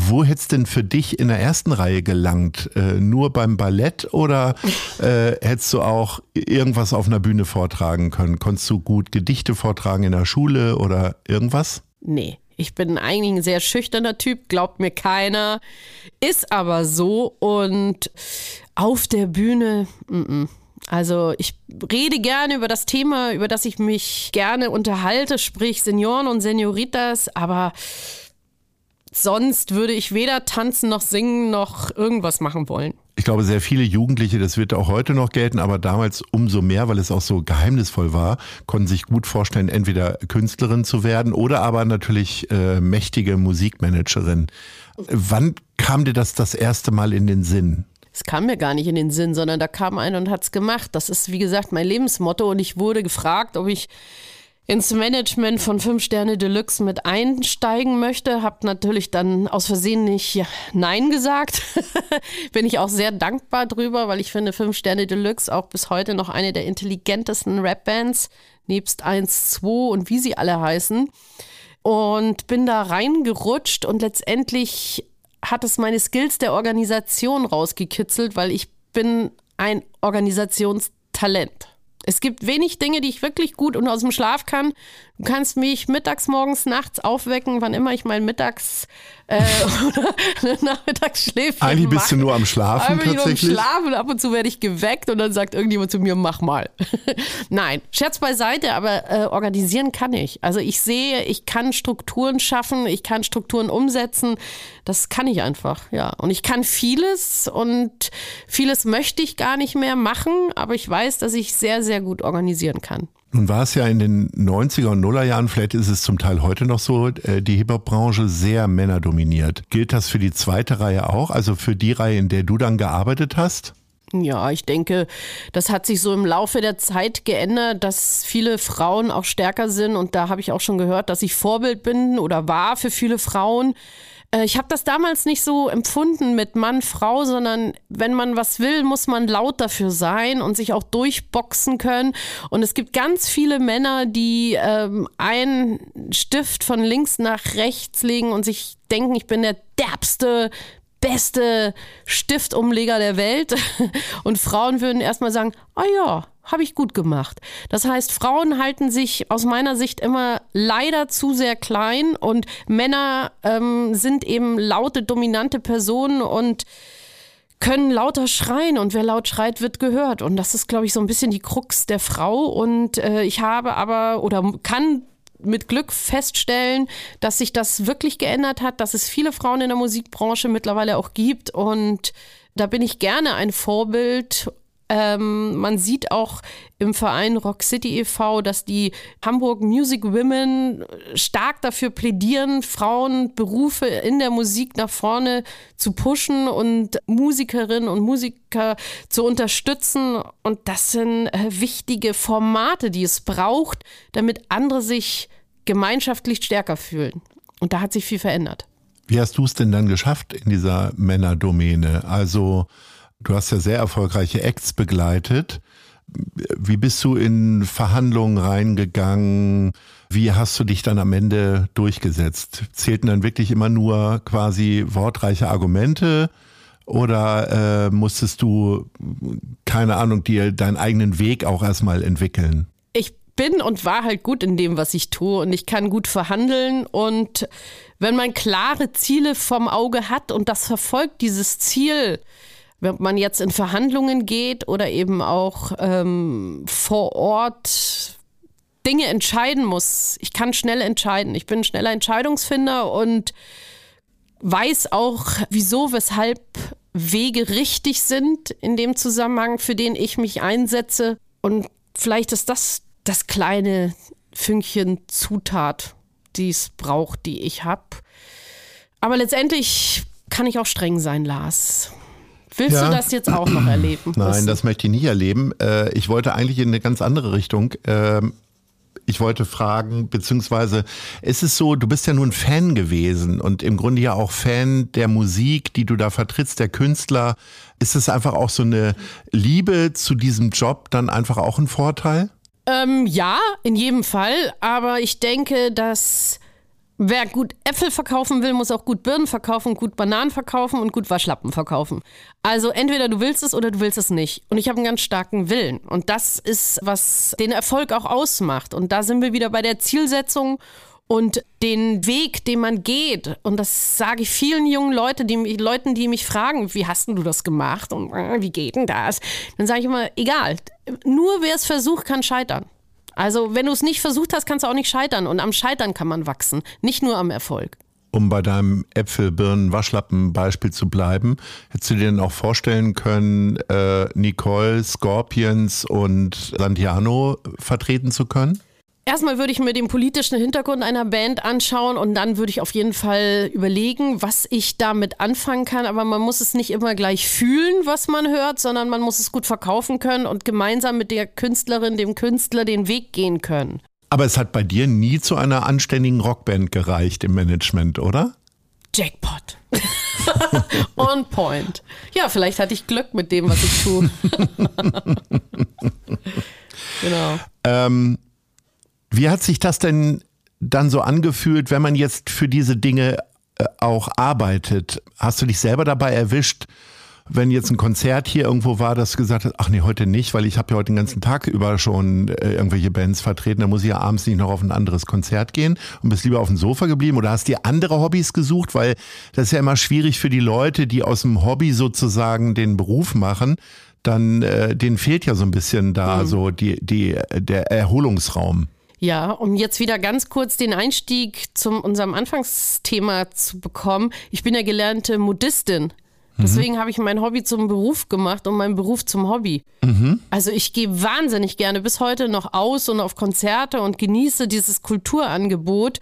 Wo hätte es denn für dich in der ersten Reihe gelangt? Äh, nur beim Ballett oder äh, hättest du auch irgendwas auf einer Bühne vortragen können? Konntest du gut Gedichte vortragen in der Schule oder irgendwas? Nee. Ich bin eigentlich ein sehr schüchterner Typ, glaubt mir keiner. Ist aber so und auf der Bühne, m -m. Also ich rede gerne über das Thema, über das ich mich gerne unterhalte, sprich Senioren und Senioritas, aber sonst würde ich weder tanzen noch singen noch irgendwas machen wollen. Ich glaube, sehr viele Jugendliche, das wird auch heute noch gelten, aber damals umso mehr, weil es auch so geheimnisvoll war, konnten sich gut vorstellen, entweder Künstlerin zu werden oder aber natürlich äh, mächtige Musikmanagerin. Wann kam dir das das erste Mal in den Sinn? Es kam mir gar nicht in den Sinn, sondern da kam einer und hat es gemacht. Das ist, wie gesagt, mein Lebensmotto und ich wurde gefragt, ob ich ins Management von 5 Sterne Deluxe mit einsteigen möchte. Habe natürlich dann aus Versehen nicht Nein gesagt. Bin ich auch sehr dankbar drüber, weil ich finde 5 Sterne Deluxe auch bis heute noch eine der intelligentesten Rap-Bands, nebst 1, 2 und wie sie alle heißen. Und bin da reingerutscht und letztendlich hat es meine Skills der Organisation rausgekitzelt, weil ich bin ein Organisationstalent. Es gibt wenig Dinge, die ich wirklich gut und aus dem Schlaf kann. Du kannst mich mittags, morgens, nachts aufwecken, wann immer ich mal mittags äh, oder Nachmittagsschläfchen Eigentlich bist mache. du nur am Schlafen Eigentlich tatsächlich. Nur am Schlafen. Ab und zu werde ich geweckt und dann sagt irgendjemand zu mir, mach mal. Nein, Scherz beiseite, aber äh, organisieren kann ich. Also ich sehe, ich kann Strukturen schaffen, ich kann Strukturen umsetzen. Das kann ich einfach, ja. Und ich kann vieles und vieles möchte ich gar nicht mehr machen, aber ich weiß, dass ich sehr, sehr gut organisieren kann. Nun war es ja in den 90er und Nullerjahren, vielleicht ist es zum Teil heute noch so, äh, die Hip-Hop-Branche sehr männerdominiert. Gilt das für die zweite Reihe auch, also für die Reihe, in der du dann gearbeitet hast? Ja, ich denke, das hat sich so im Laufe der Zeit geändert, dass viele Frauen auch stärker sind. Und da habe ich auch schon gehört, dass ich Vorbild bin oder war für viele Frauen. Äh, ich habe das damals nicht so empfunden mit Mann, Frau, sondern wenn man was will, muss man laut dafür sein und sich auch durchboxen können. Und es gibt ganz viele Männer, die ähm, einen Stift von links nach rechts legen und sich denken, ich bin der derbste beste Stiftumleger der Welt. Und Frauen würden erstmal sagen, ah oh ja, habe ich gut gemacht. Das heißt, Frauen halten sich aus meiner Sicht immer leider zu sehr klein und Männer ähm, sind eben laute, dominante Personen und können lauter schreien und wer laut schreit, wird gehört. Und das ist, glaube ich, so ein bisschen die Krux der Frau. Und äh, ich habe aber oder kann mit Glück feststellen, dass sich das wirklich geändert hat, dass es viele Frauen in der Musikbranche mittlerweile auch gibt und da bin ich gerne ein Vorbild. Ähm, man sieht auch im Verein Rock City e.V., dass die Hamburg Music Women stark dafür plädieren, Frauenberufe in der Musik nach vorne zu pushen und Musikerinnen und Musiker zu unterstützen. Und das sind äh, wichtige Formate, die es braucht, damit andere sich gemeinschaftlich stärker fühlen. Und da hat sich viel verändert. Wie hast du es denn dann geschafft in dieser Männerdomäne? Also, du hast ja sehr erfolgreiche Acts begleitet. Wie bist du in Verhandlungen reingegangen? Wie hast du dich dann am Ende durchgesetzt? Zählten dann wirklich immer nur quasi wortreiche Argumente? Oder äh, musstest du, keine Ahnung, dir deinen eigenen Weg auch erstmal entwickeln? Ich bin und war halt gut in dem, was ich tue und ich kann gut verhandeln und wenn man klare Ziele vom Auge hat und das verfolgt, dieses Ziel, wenn man jetzt in Verhandlungen geht oder eben auch ähm, vor Ort Dinge entscheiden muss. Ich kann schnell entscheiden. Ich bin ein schneller Entscheidungsfinder und weiß auch, wieso, weshalb Wege richtig sind in dem Zusammenhang, für den ich mich einsetze. Und vielleicht ist das das kleine Fünkchen Zutat, die es braucht, die ich habe. Aber letztendlich kann ich auch streng sein, Lars. Willst ja. du das jetzt auch noch erleben? Nein, das möchte ich nicht erleben. Äh, ich wollte eigentlich in eine ganz andere Richtung. Ähm, ich wollte fragen, beziehungsweise ist es so, du bist ja nun Fan gewesen und im Grunde ja auch Fan der Musik, die du da vertrittst, der Künstler. Ist es einfach auch so eine Liebe zu diesem Job dann einfach auch ein Vorteil? Ähm, ja, in jedem Fall. Aber ich denke, dass Wer gut Äpfel verkaufen will, muss auch gut Birnen verkaufen, gut Bananen verkaufen und gut Waschlappen verkaufen. Also entweder du willst es oder du willst es nicht. Und ich habe einen ganz starken Willen. Und das ist, was den Erfolg auch ausmacht. Und da sind wir wieder bei der Zielsetzung und den Weg, den man geht. Und das sage ich vielen jungen Leute, die, Leuten, die mich fragen, wie hast du das gemacht und äh, wie geht denn das? Dann sage ich immer, egal. Nur wer es versucht, kann scheitern. Also wenn du es nicht versucht hast, kannst du auch nicht scheitern. Und am Scheitern kann man wachsen, nicht nur am Erfolg. Um bei deinem Äpfel, Birnen, Waschlappen Beispiel zu bleiben, hättest du dir denn auch vorstellen können, äh, Nicole, Scorpions und Santiano vertreten zu können? Erstmal würde ich mir den politischen Hintergrund einer Band anschauen und dann würde ich auf jeden Fall überlegen, was ich damit anfangen kann. Aber man muss es nicht immer gleich fühlen, was man hört, sondern man muss es gut verkaufen können und gemeinsam mit der Künstlerin, dem Künstler den Weg gehen können. Aber es hat bei dir nie zu einer anständigen Rockband gereicht im Management, oder? Jackpot. On point. Ja, vielleicht hatte ich Glück mit dem, was ich tue. genau. Ähm, wie hat sich das denn dann so angefühlt, wenn man jetzt für diese Dinge äh, auch arbeitet? Hast du dich selber dabei erwischt, wenn jetzt ein Konzert hier irgendwo war, dass du gesagt hast, ach nee, heute nicht, weil ich habe ja heute den ganzen Tag über schon äh, irgendwelche Bands vertreten, da muss ich ja abends nicht noch auf ein anderes Konzert gehen und bist lieber auf dem Sofa geblieben oder hast dir andere Hobbys gesucht, weil das ist ja immer schwierig für die Leute, die aus dem Hobby sozusagen den Beruf machen, dann äh, denen fehlt ja so ein bisschen da mhm. so die, die, der Erholungsraum. Ja, um jetzt wieder ganz kurz den Einstieg zu unserem Anfangsthema zu bekommen. Ich bin ja gelernte Modistin. Mhm. Deswegen mhm. habe ich mein Hobby zum Beruf gemacht und mein Beruf zum Hobby. Mhm. Also ich gehe wahnsinnig gerne bis heute noch aus und auf Konzerte und genieße dieses Kulturangebot.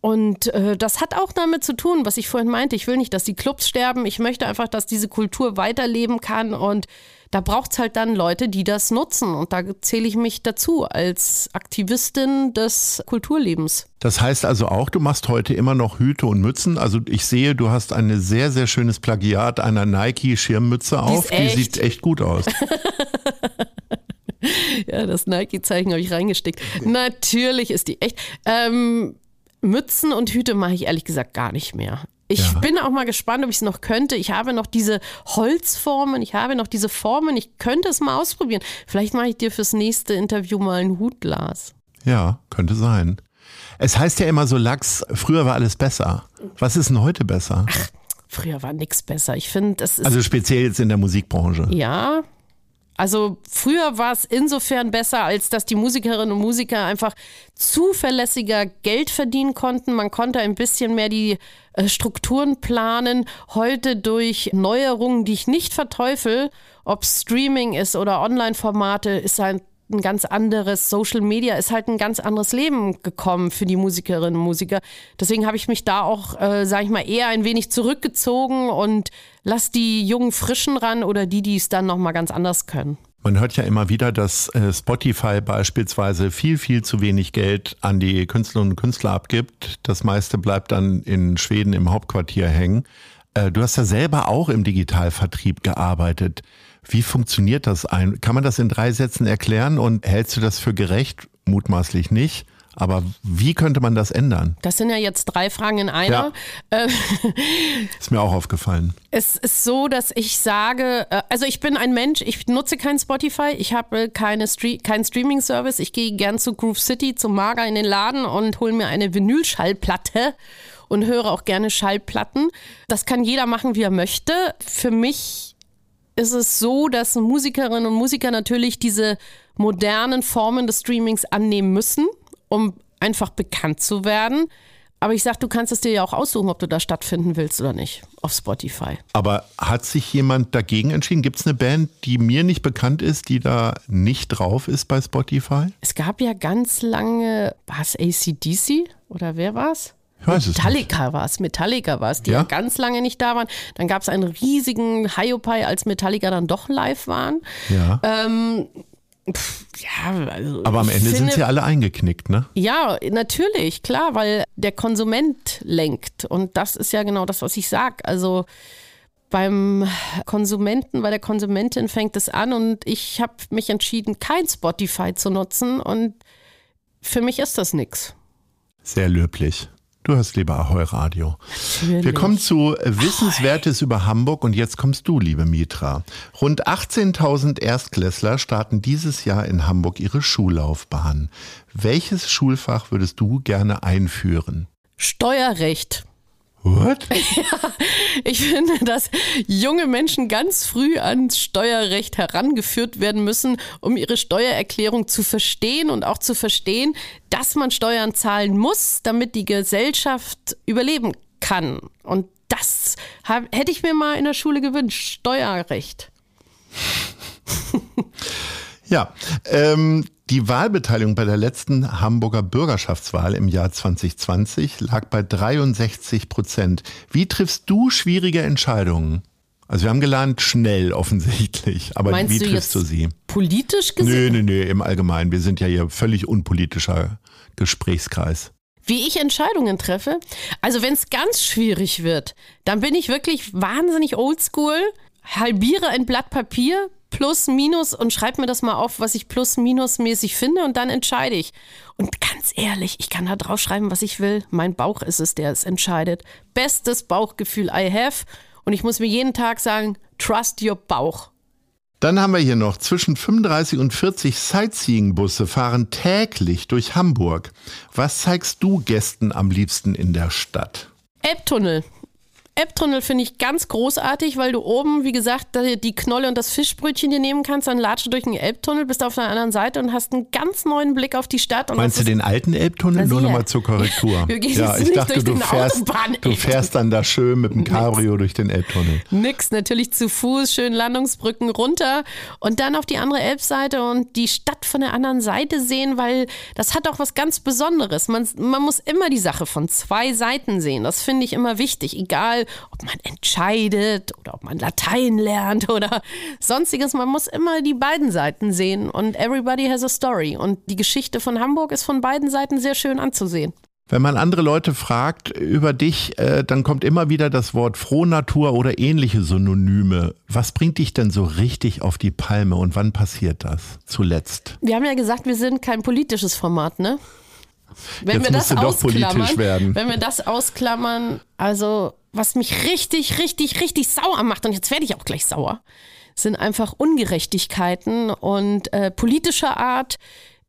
Und äh, das hat auch damit zu tun, was ich vorhin meinte. Ich will nicht, dass die Clubs sterben. Ich möchte einfach, dass diese Kultur weiterleben kann und da braucht es halt dann Leute, die das nutzen. Und da zähle ich mich dazu als Aktivistin des Kulturlebens. Das heißt also auch, du machst heute immer noch Hüte und Mützen. Also ich sehe, du hast ein sehr, sehr schönes Plagiat einer Nike-Schirmmütze auf. Die, sieht echt gut aus. ja, das Nike-Zeichen habe ich reingesteckt. Natürlich ist die echt. Ähm, Mützen und Hüte mache ich ehrlich gesagt gar nicht mehr. Ich ja. bin auch mal gespannt, ob ich es noch könnte. Ich habe noch diese Holzformen, ich habe noch diese Formen, ich könnte es mal ausprobieren. Vielleicht mache ich dir fürs nächste Interview mal ein Hutglas. Ja, könnte sein. Es heißt ja immer so Lachs, früher war alles besser. Was ist denn heute besser? Ach, früher war nichts besser. Ich finde, es ist. Also speziell jetzt in der Musikbranche. Ja, also früher war es insofern besser, als dass die Musikerinnen und Musiker einfach zuverlässiger Geld verdienen konnten. Man konnte ein bisschen mehr die äh, Strukturen planen. Heute durch Neuerungen, die ich nicht verteufel, ob Streaming ist oder Online-Formate, ist halt ein ganz anderes Social Media ist halt ein ganz anderes Leben gekommen für die Musikerinnen und Musiker. Deswegen habe ich mich da auch, äh, sage ich mal, eher ein wenig zurückgezogen und lass die jungen Frischen ran oder die, die es dann nochmal ganz anders können. Man hört ja immer wieder, dass äh, Spotify beispielsweise viel, viel zu wenig Geld an die Künstlerinnen und Künstler abgibt. Das meiste bleibt dann in Schweden im Hauptquartier hängen. Äh, du hast ja selber auch im Digitalvertrieb gearbeitet. Wie funktioniert das ein? Kann man das in drei Sätzen erklären und hältst du das für gerecht? Mutmaßlich nicht. Aber wie könnte man das ändern? Das sind ja jetzt drei Fragen in einer. Ja. Äh, ist mir auch aufgefallen. Es ist so, dass ich sage, äh, also ich bin ein Mensch, ich nutze kein Spotify, ich habe keine Stre keinen Streaming-Service. Ich gehe gern zu Groove City, zum Mager in den Laden und hole mir eine Vinylschallplatte und höre auch gerne Schallplatten. Das kann jeder machen, wie er möchte. Für mich ist es so, dass Musikerinnen und Musiker natürlich diese modernen Formen des Streamings annehmen müssen, um einfach bekannt zu werden. Aber ich sag, du kannst es dir ja auch aussuchen, ob du da stattfinden willst oder nicht auf Spotify. Aber hat sich jemand dagegen entschieden? Gibt es eine Band, die mir nicht bekannt ist, die da nicht drauf ist bei Spotify? Es gab ja ganz lange, war es ACDC oder wer war es? Ich weiß Metallica war es, Metallica war es, die ja? ganz lange nicht da waren. Dann gab es einen riesigen Hiopai, als Metallica dann doch live waren. Ja. Ähm, pff, ja, also Aber am Ende finde, sind sie alle eingeknickt, ne? Ja, natürlich, klar, weil der Konsument lenkt. Und das ist ja genau das, was ich sage. Also beim Konsumenten, bei der Konsumentin fängt es an und ich habe mich entschieden, kein Spotify zu nutzen und für mich ist das nichts. Sehr löblich. Du hörst lieber Ahoi Radio. Natürlich. Wir kommen zu Wissenswertes Ahoi. über Hamburg und jetzt kommst du, liebe Mitra. Rund 18.000 Erstklässler starten dieses Jahr in Hamburg ihre Schullaufbahn. Welches Schulfach würdest du gerne einführen? Steuerrecht. What? Ja, ich finde, dass junge Menschen ganz früh ans Steuerrecht herangeführt werden müssen, um ihre Steuererklärung zu verstehen und auch zu verstehen, dass man Steuern zahlen muss, damit die Gesellschaft überleben kann. Und das hab, hätte ich mir mal in der Schule gewünscht. Steuerrecht. ja, ähm, die Wahlbeteiligung bei der letzten Hamburger Bürgerschaftswahl im Jahr 2020 lag bei 63 Prozent. Wie triffst du schwierige Entscheidungen Also wir haben gelernt, schnell offensichtlich. Aber Meinst wie du triffst du sie? Politisch Nö, gesehen? nö, nö, im Allgemeinen. Wir sind ja hier völlig unpolitischer Gesprächskreis. Wie ich Entscheidungen treffe? Also wenn es ganz schwierig wird, dann bin ich wirklich wahnsinnig oldschool, halbiere ein Blatt Papier, plus, minus und schreibe mir das mal auf, was ich plus, minus mäßig finde und dann entscheide ich. Und ganz ehrlich, ich kann da draufschreiben, was ich will. Mein Bauch ist es, der es entscheidet. Bestes Bauchgefühl I have. Und ich muss mir jeden Tag sagen, trust your Bauch. Dann haben wir hier noch zwischen 35 und 40 Sightseeing-Busse fahren täglich durch Hamburg. Was zeigst du Gästen am liebsten in der Stadt? Elbtunnel. Elbtunnel finde ich ganz großartig, weil du oben, wie gesagt, die Knolle und das Fischbrötchen dir nehmen kannst, dann latsche du durch den Elbtunnel, bist auf der anderen Seite und hast einen ganz neuen Blick auf die Stadt. Und Meinst du den alten Elbtunnel? Nur nochmal zur Korrektur. Ja, ich dachte, du fährst, du fährst dann da schön mit dem Cabrio durch den Elbtunnel. Nix, natürlich zu Fuß, schön Landungsbrücken runter und dann auf die andere Elbseite und die Stadt von der anderen Seite sehen, weil das hat auch was ganz Besonderes. Man, man muss immer die Sache von zwei Seiten sehen. Das finde ich immer wichtig. Egal, ob man entscheidet oder ob man Latein lernt oder sonstiges. Man muss immer die beiden Seiten sehen und everybody has a story. Und die Geschichte von Hamburg ist von beiden Seiten sehr schön anzusehen. Wenn man andere Leute fragt über dich, äh, dann kommt immer wieder das Wort Frohnatur oder ähnliche Synonyme. Was bringt dich denn so richtig auf die Palme und wann passiert das zuletzt? Wir haben ja gesagt, wir sind kein politisches Format, ne? Wenn Jetzt wir das ausklammern, werden. wenn wir das ausklammern, also was mich richtig, richtig, richtig sauer macht, und jetzt werde ich auch gleich sauer, sind einfach Ungerechtigkeiten und äh, politischer Art.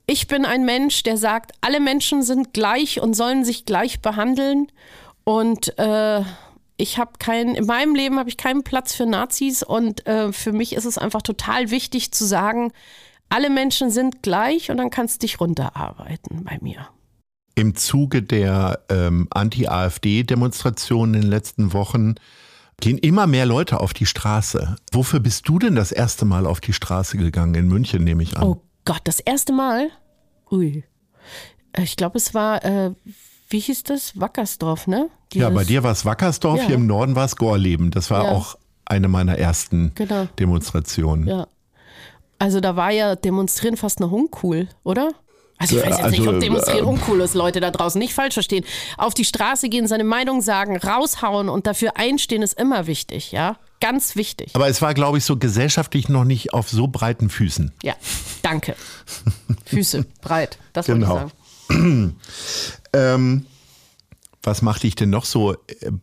Ich bin ein Mensch, der sagt, alle Menschen sind gleich und sollen sich gleich behandeln. Und äh, ich habe keinen, in meinem Leben habe ich keinen Platz für Nazis und äh, für mich ist es einfach total wichtig zu sagen, alle Menschen sind gleich und dann kannst du dich runterarbeiten bei mir. Im Zuge der ähm, Anti-AfD-Demonstrationen in den letzten Wochen gehen immer mehr Leute auf die Straße. Wofür bist du denn das erste Mal auf die Straße gegangen? In München nehme ich an. Oh Gott, das erste Mal? Ui. Äh, Ich glaube, es war, äh, wie hieß das? Wackersdorf, ne? ja, Dieses- bei dir war es Wackersdorf, Ja. hier im Norden war es Gorleben. Das war Ja. auch eine meiner ersten Genau. Demonstrationen. Ja. Also da war ja Demonstrieren fast noch uncool, oder? Also ich weiß jetzt also, nicht, ob Demonstrieren äh, uncool ist, Leute da draußen. Nicht falsch verstehen. Auf die Straße gehen, seine Meinung sagen, raushauen und dafür einstehen ist immer wichtig, ja? Ganz wichtig. Aber es war, glaube ich, so gesellschaftlich noch nicht auf so breiten Füßen. Ja, danke. Füße breit, das wollte Genau. ich sagen. Ähm, was macht dich denn noch so äh,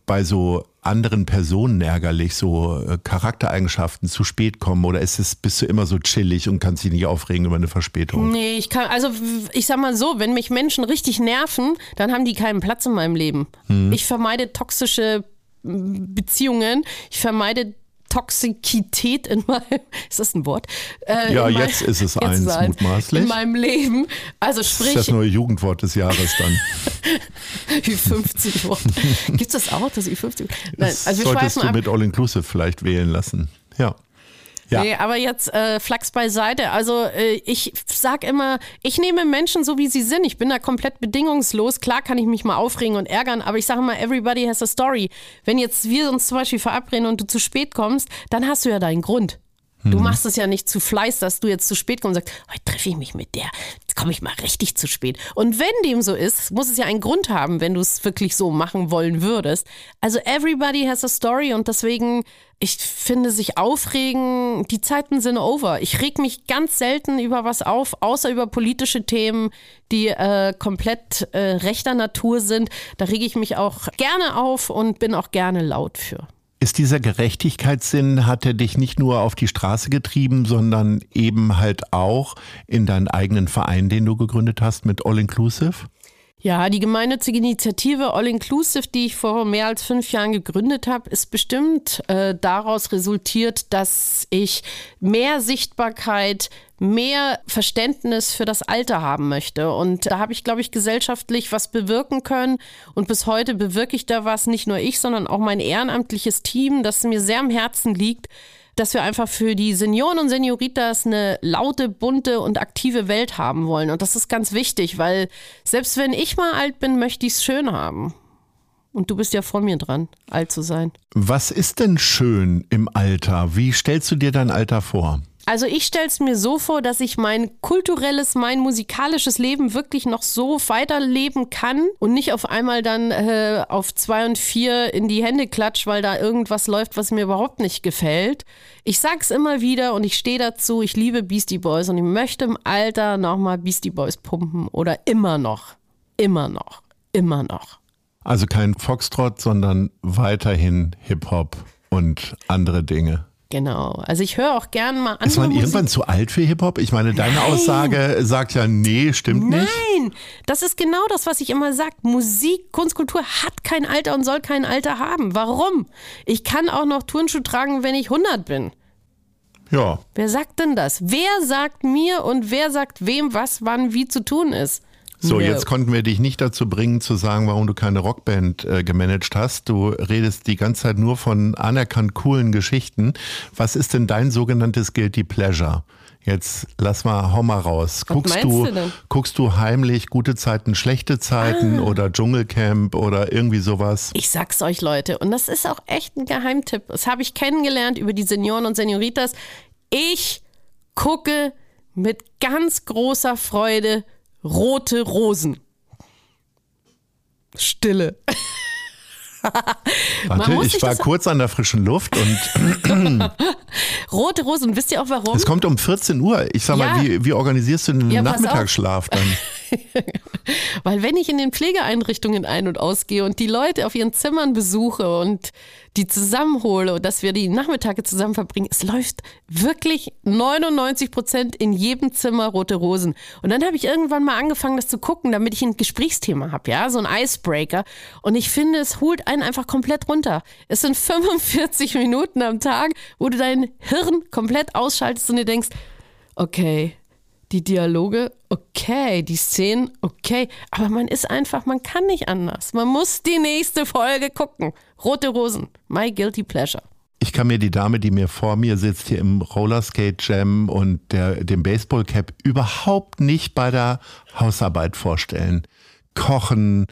bei so anderen Personen ärgerlich, so äh, Charaktereigenschaften zu spät kommen oder ist es, bist du immer so chillig und kannst dich nicht aufregen über eine Verspätung? Nee, ich kann, also ich sag mal so, wenn mich Menschen richtig nerven, dann haben die keinen Platz in meinem Leben. Hm. Ich vermeide toxische Beziehungen, ich vermeide Toxikität in meinem, ist das ein Wort? Äh, Ja, mein- jetzt ist es eins, eins, mutmaßlich. In meinem Leben. Also Das ist das sprich, neue Jugendwort des Jahres dann. Ü50 Wort. Gibt's das auch, das Ü50? Nein, Das also wir solltest du ab. mit All Inclusive vielleicht wählen lassen. Ja. Ja. Nee, aber jetzt äh, Flachs beiseite. Also äh, ich sag immer, ich nehme Menschen so, wie sie sind. Ich bin da komplett bedingungslos. Klar kann ich mich mal aufregen und ärgern, aber ich sage immer, everybody has a story. Wenn jetzt wir uns zum Beispiel verabreden und du zu spät kommst, dann hast du ja deinen Grund. Du machst es ja nicht zu Fleiß, dass du jetzt zu spät kommst und sagst, heute treffe ich mich mit der, jetzt komme ich mal richtig zu spät. Und wenn dem so ist, muss es ja einen Grund haben, wenn du es wirklich so machen wollen würdest. Also everybody has a story und deswegen, ich finde sich aufregen, die Zeiten sind over. Ich reg mich ganz selten über was auf, außer über politische Themen, die äh, komplett äh, rechter Natur sind. Da rege ich mich auch gerne auf und bin auch gerne laut für. Ist dieser Gerechtigkeitssinn, hat er dich nicht nur auf die Straße getrieben, sondern eben halt auch in deinen eigenen Verein, den du gegründet hast mit All Inclusive? Ja, die gemeinnützige Initiative All Inclusive, die ich vor mehr als fünf Jahren gegründet habe, ist bestimmt äh, daraus resultiert, dass ich mehr Sichtbarkeit, mehr Verständnis für das Alter haben möchte. Und da habe ich, glaube ich, gesellschaftlich was bewirken können. Und bis heute bewirke ich da was, nicht nur ich, sondern auch mein ehrenamtliches Team, das mir sehr am Herzen liegt dass wir einfach für die Senioren und Senioritas eine laute, bunte und aktive Welt haben wollen. Und das ist ganz wichtig, weil selbst wenn ich mal alt bin, möchte ich es schön haben. Und du bist ja vor mir dran, alt zu sein. Was ist denn schön im Alter? Wie stellst du dir dein Alter vor? Also ich stelle es mir so vor, dass ich mein kulturelles, mein musikalisches Leben wirklich noch so weiterleben kann und nicht auf einmal dann äh, auf zwei und vier in die Hände klatsch, weil da irgendwas läuft, was mir überhaupt nicht gefällt. Ich sag's immer wieder und ich stehe dazu, ich liebe Beastie Boys und ich möchte im Alter nochmal Beastie Boys pumpen oder immer noch, immer noch, immer noch. Also kein Foxtrot, sondern weiterhin Hip-Hop und andere Dinge. Genau. Also ich höre auch gern mal andere Ist man Musik. irgendwann zu alt für Hip-Hop? Ich meine, deine Nein. Aussage sagt ja, nee, stimmt nicht. Nein, das ist genau das, was ich immer sage. Musik, Kunstkultur hat kein Alter und soll kein Alter haben. Warum? Ich kann auch noch Turnschuh tragen, wenn ich 100 bin. Ja, Wer sagt denn das? Wer sagt mir und wer sagt wem, was, wann, wie zu tun ist? So, jetzt konnten wir dich nicht dazu bringen, zu sagen, warum du keine Rockband äh, gemanagt hast. Du redest die ganze Zeit nur von anerkannt coolen Geschichten. Was ist denn dein sogenanntes Guilty Pleasure? Jetzt lass mal, hau mal raus. Guckst meinst du, du guckst du heimlich gute Zeiten, schlechte Zeiten Ah. oder Dschungelcamp oder irgendwie sowas? Ich sag's euch, Leute, und das ist auch echt ein Geheimtipp. Das habe ich kennengelernt über die Senioren und Senioritas. Ich gucke mit ganz großer Freude rote Rosen. Stille. Warte, ich war kurz an der frischen Luft und Rote Rosen, wisst ihr auch warum? es kommt um 14 Uhr. Ich sag mal, Ja. wie, wie organisierst du den Ja. Nachmittagsschlaf dann? Weil wenn ich in den Pflegeeinrichtungen ein- und ausgehe und die Leute auf ihren Zimmern besuche und die zusammenhole und dass wir die Nachmittage zusammen verbringen, es läuft wirklich 99 Prozent in jedem Zimmer rote Rosen. Und dann habe ich irgendwann mal angefangen, das zu gucken, damit ich ein Gesprächsthema habe, ja, so ein Icebreaker. Und ich finde, es holt einen einfach komplett runter. Es sind 45 Minuten am Tag, wo du dein Hirn komplett ausschaltest und dir denkst, okay, die Dialoge, okay, die Szenen, okay, aber man ist einfach, man kann nicht anders. Man muss die nächste Folge gucken. Rote Rosen, my guilty pleasure. Ich kann mir die Dame, die mir vor mir sitzt, hier im Rollerskate Jam und der, dem Baseball Cap überhaupt nicht bei der Hausarbeit vorstellen. Kochen,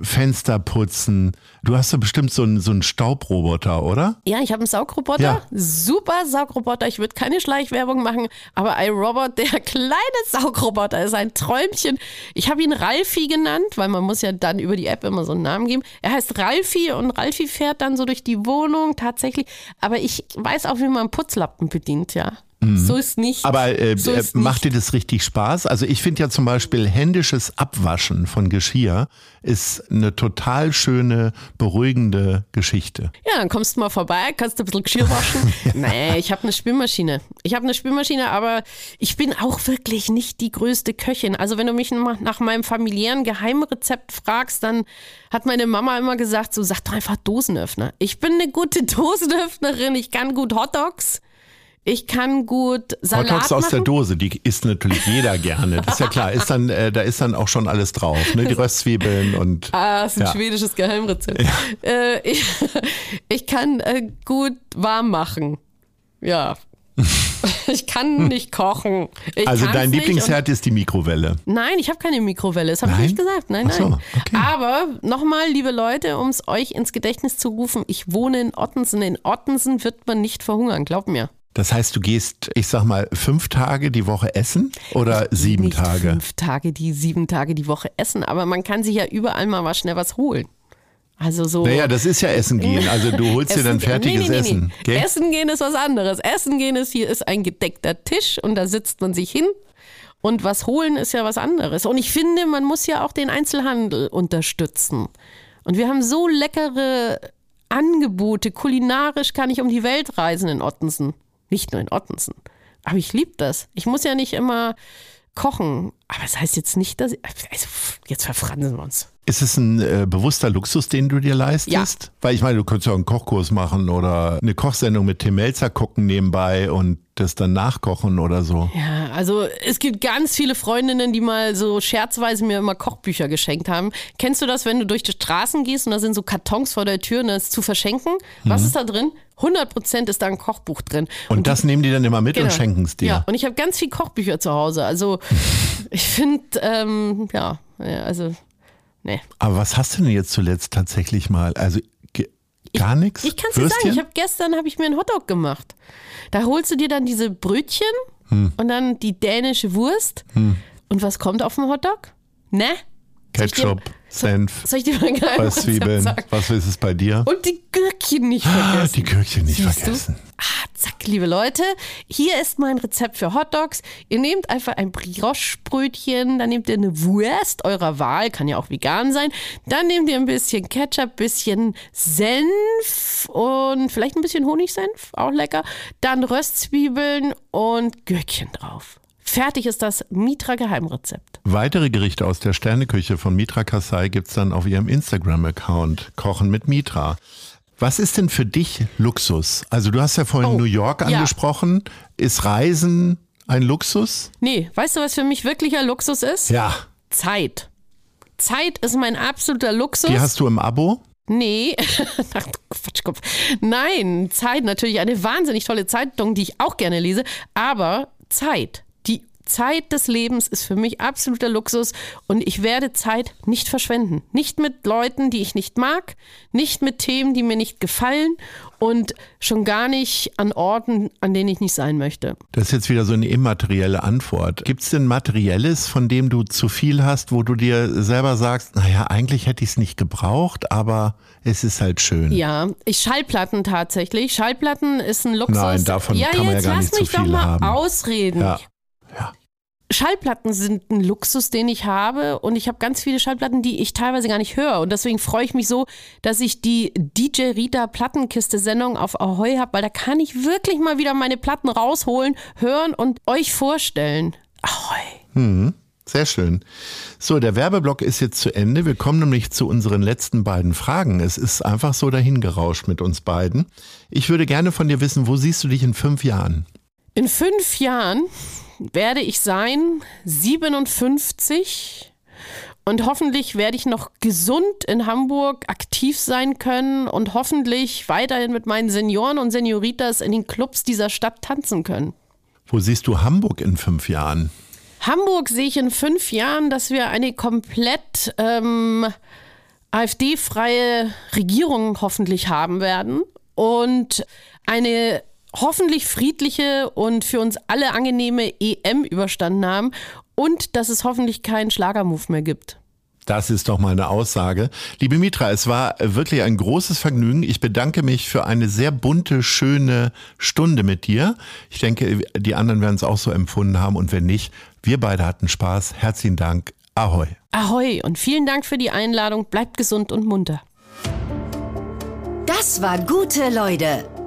Fenster putzen. Du hast ja bestimmt so einen, so einen Staubroboter, oder? Ja, ich habe einen Saugroboter, Ja. super Saugroboter. Ich würde keine Schleichwerbung machen, aber iRobot, der kleine Saugroboter, ist ein Träumchen. Ich habe ihn Ralfi genannt, weil man muss ja dann über die App immer so einen Namen geben. Er heißt Ralfi und Ralfi fährt dann so durch die Wohnung tatsächlich. Aber ich weiß auch, wie man einen Putzlappen bedient, ja. So ist nicht. Mhm. Aber äh, so äh, ist macht nicht. dir das richtig Spaß? Also ich finde ja zum Beispiel händisches Abwaschen von Geschirr ist eine total schöne, beruhigende Geschichte. Ja, dann kommst du mal vorbei, kannst du ein bisschen Geschirr waschen. nee, ich habe eine Spülmaschine. Ich habe eine Spülmaschine, aber ich bin auch wirklich nicht die größte Köchin. Also wenn du mich nach nach meinem familiären Geheimrezept fragst, dann hat meine Mama immer gesagt, so sag doch einfach Dosenöffner. Ich bin eine gute Dosenöffnerin, ich kann gut Hotdogs. Ich kann gut Salat Hotdogs aus der. Dose, die isst natürlich jeder gerne. Das ist ja klar. Ist dann, äh, da ist dann auch schon alles drauf. Ne? Die Röstzwiebeln und Ah, ist ein Ja. schwedisches Geheimrezept. Äh, ich, ich kann äh, gut warm machen. Ja. ich kann nicht kochen. Ich also dein Lieblingsherd ist die Mikrowelle. Nein, ich habe keine Mikrowelle. Das habe ich nicht gesagt. Nein, so, nein. okay. Aber nochmal, liebe Leute, um es euch ins Gedächtnis zu rufen, ich wohne in Ottensen. In Ottensen wird man nicht verhungern, glaub mir. Das heißt, du gehst, ich sag mal, fünf Tage die Woche essen oder sieben nicht Tage? fünf Tage, die sieben Tage die Woche essen, aber man kann sich ja überall mal was schnell was holen. Also so. Naja, das ist ja Essen gehen. Also du holst dir dann Essen- fertiges nee, nee, nee, Essen. Gell? Essen gehen ist was anderes. Essen gehen ist, hier ist ein gedeckter Tisch und da sitzt man sich hin. Und was holen ist ja was anderes. Und ich finde, man muss ja auch den Einzelhandel unterstützen. Und wir haben so leckere Angebote. Kulinarisch kann ich um die Welt reisen in Ottensen. Nicht nur in Ottensen. Aber ich liebe das. Ich muss ja nicht immer kochen. Aber das heißt jetzt nicht, dass. Ich, also, jetzt verfransen wir uns. Ist es ein äh, bewusster Luxus, den du dir leistest? Weil ich meine, du könntest ja auch einen Kochkurs machen oder eine Kochsendung mit Tim Melzer gucken nebenbei und das dann nachkochen oder so. Ja, also es gibt ganz viele Freundinnen, die mal so scherzweise mir immer Kochbücher geschenkt haben. Kennst du das, wenn du durch die Straßen gehst und da sind so Kartons vor der Tür und das ist zu verschenken? Was ist da drin? 100 Prozent ist da ein Kochbuch drin. Und, das nehmen die dann immer mit und schenken es dir. Genau. Ja, und ich habe ganz viel Kochbücher zu Hause. Also ich finde, ähm, ja, ja, also Nee. Aber was hast du denn jetzt zuletzt tatsächlich mal? Also gar nichts? Ich kann es dir sagen, ich habe gestern habe ich mir einen Hotdog gemacht. Da holst du dir dann diese Brötchen Hm. und dann die dänische Wurst. Und was kommt auf dem Hotdog? Ne? Ketchup, Senf, Soll ich dir mal geheimes Rezept Zwiebeln. sagen? Was ist es bei dir? Und die Gürkchen nicht Ah, vergessen. die Gürkchen nicht Siehst du? vergessen. Ah, zack, liebe Leute. Hier ist mein Rezept für Hotdogs. Ihr nehmt einfach ein Brioche-Brötchen, dann nehmt ihr eine Wurst eurer Wahl, kann ja auch vegan sein. Dann nehmt ihr ein bisschen Ketchup, bisschen Senf und vielleicht ein bisschen Honigsenf, auch lecker. Dann Röstzwiebeln und Gürkchen drauf. Fertig ist das Mitra Geheimrezept. Weitere Gerichte aus der Sterneküche von Mitra Kasai gibt's dann auf ihrem Instagram-Account. Kochen mit Mitra. Was ist denn für dich Luxus? Also du hast ja vorhin Oh, New York ja. angesprochen. Ist Reisen ein Luxus? Nee, weißt du, was für mich wirklicher Luxus ist? Ja. Zeit. Zeit ist mein absoluter Luxus. Die hast du im Abo? Nee, Ach, Quatschkopf. Nein, Zeit natürlich eine wahnsinnig tolle Zeitung, die ich auch gerne lese, aber Zeit. Zeit des Lebens ist für mich absoluter Luxus und ich werde Zeit nicht verschwenden. Nicht mit Leuten, die ich nicht mag, nicht mit Themen, die mir nicht gefallen und schon gar nicht an Orten, an denen ich nicht sein möchte. Das ist jetzt wieder so eine immaterielle Antwort. Gibt's denn Materielles, von dem du zu viel hast, wo du dir selber sagst, naja, eigentlich hätte ich es nicht gebraucht, aber es ist halt schön. Ja, ich Schallplatten tatsächlich. Schallplatten ist ein Luxus. Nein, davon ja, kann man ja jetzt gar lass nicht zu mich doch viel mal haben. ausreden. Ja. ja. Schallplatten sind ein Luxus, den ich habe und ich habe ganz viele Schallplatten, die ich teilweise gar nicht höre und deswegen freue ich mich so, dass ich die DJ Rita Plattenkiste Sendung auf Ahoy habe, weil da kann ich wirklich mal wieder meine Platten rausholen, hören und euch vorstellen. Ahoy. Sehr schön. So, der Werbeblock ist jetzt zu Ende. Wir kommen nämlich zu unseren letzten beiden Fragen. Es ist einfach so dahingerauscht mit uns beiden. Ich würde gerne von dir wissen, wo siehst du dich in fünf Jahren? In fünf Jahren werde ich sein 57 und hoffentlich werde ich noch gesund in Hamburg aktiv sein können und hoffentlich weiterhin mit meinen Senioren und Senioritas in den Clubs dieser Stadt tanzen können. Wo siehst du Hamburg in fünf Jahren? Hamburg sehe ich in fünf Jahren, dass wir eine komplett ähm, AfD-freie Regierung hoffentlich haben werden und eine hoffentlich friedliche und für uns alle angenehme EM überstanden haben und dass es hoffentlich keinen Schlagermove mehr gibt. Das ist doch mal eine Aussage. Liebe Mitra, es war wirklich ein großes Vergnügen. Ich bedanke mich für eine sehr bunte, schöne Stunde mit dir. Ich denke, die anderen werden es auch so empfunden haben und wenn nicht, wir beide hatten Spaß. Herzlichen Dank. Ahoi. Ahoi und vielen Dank für die Einladung. Bleibt gesund und munter. Das war Gute Leute.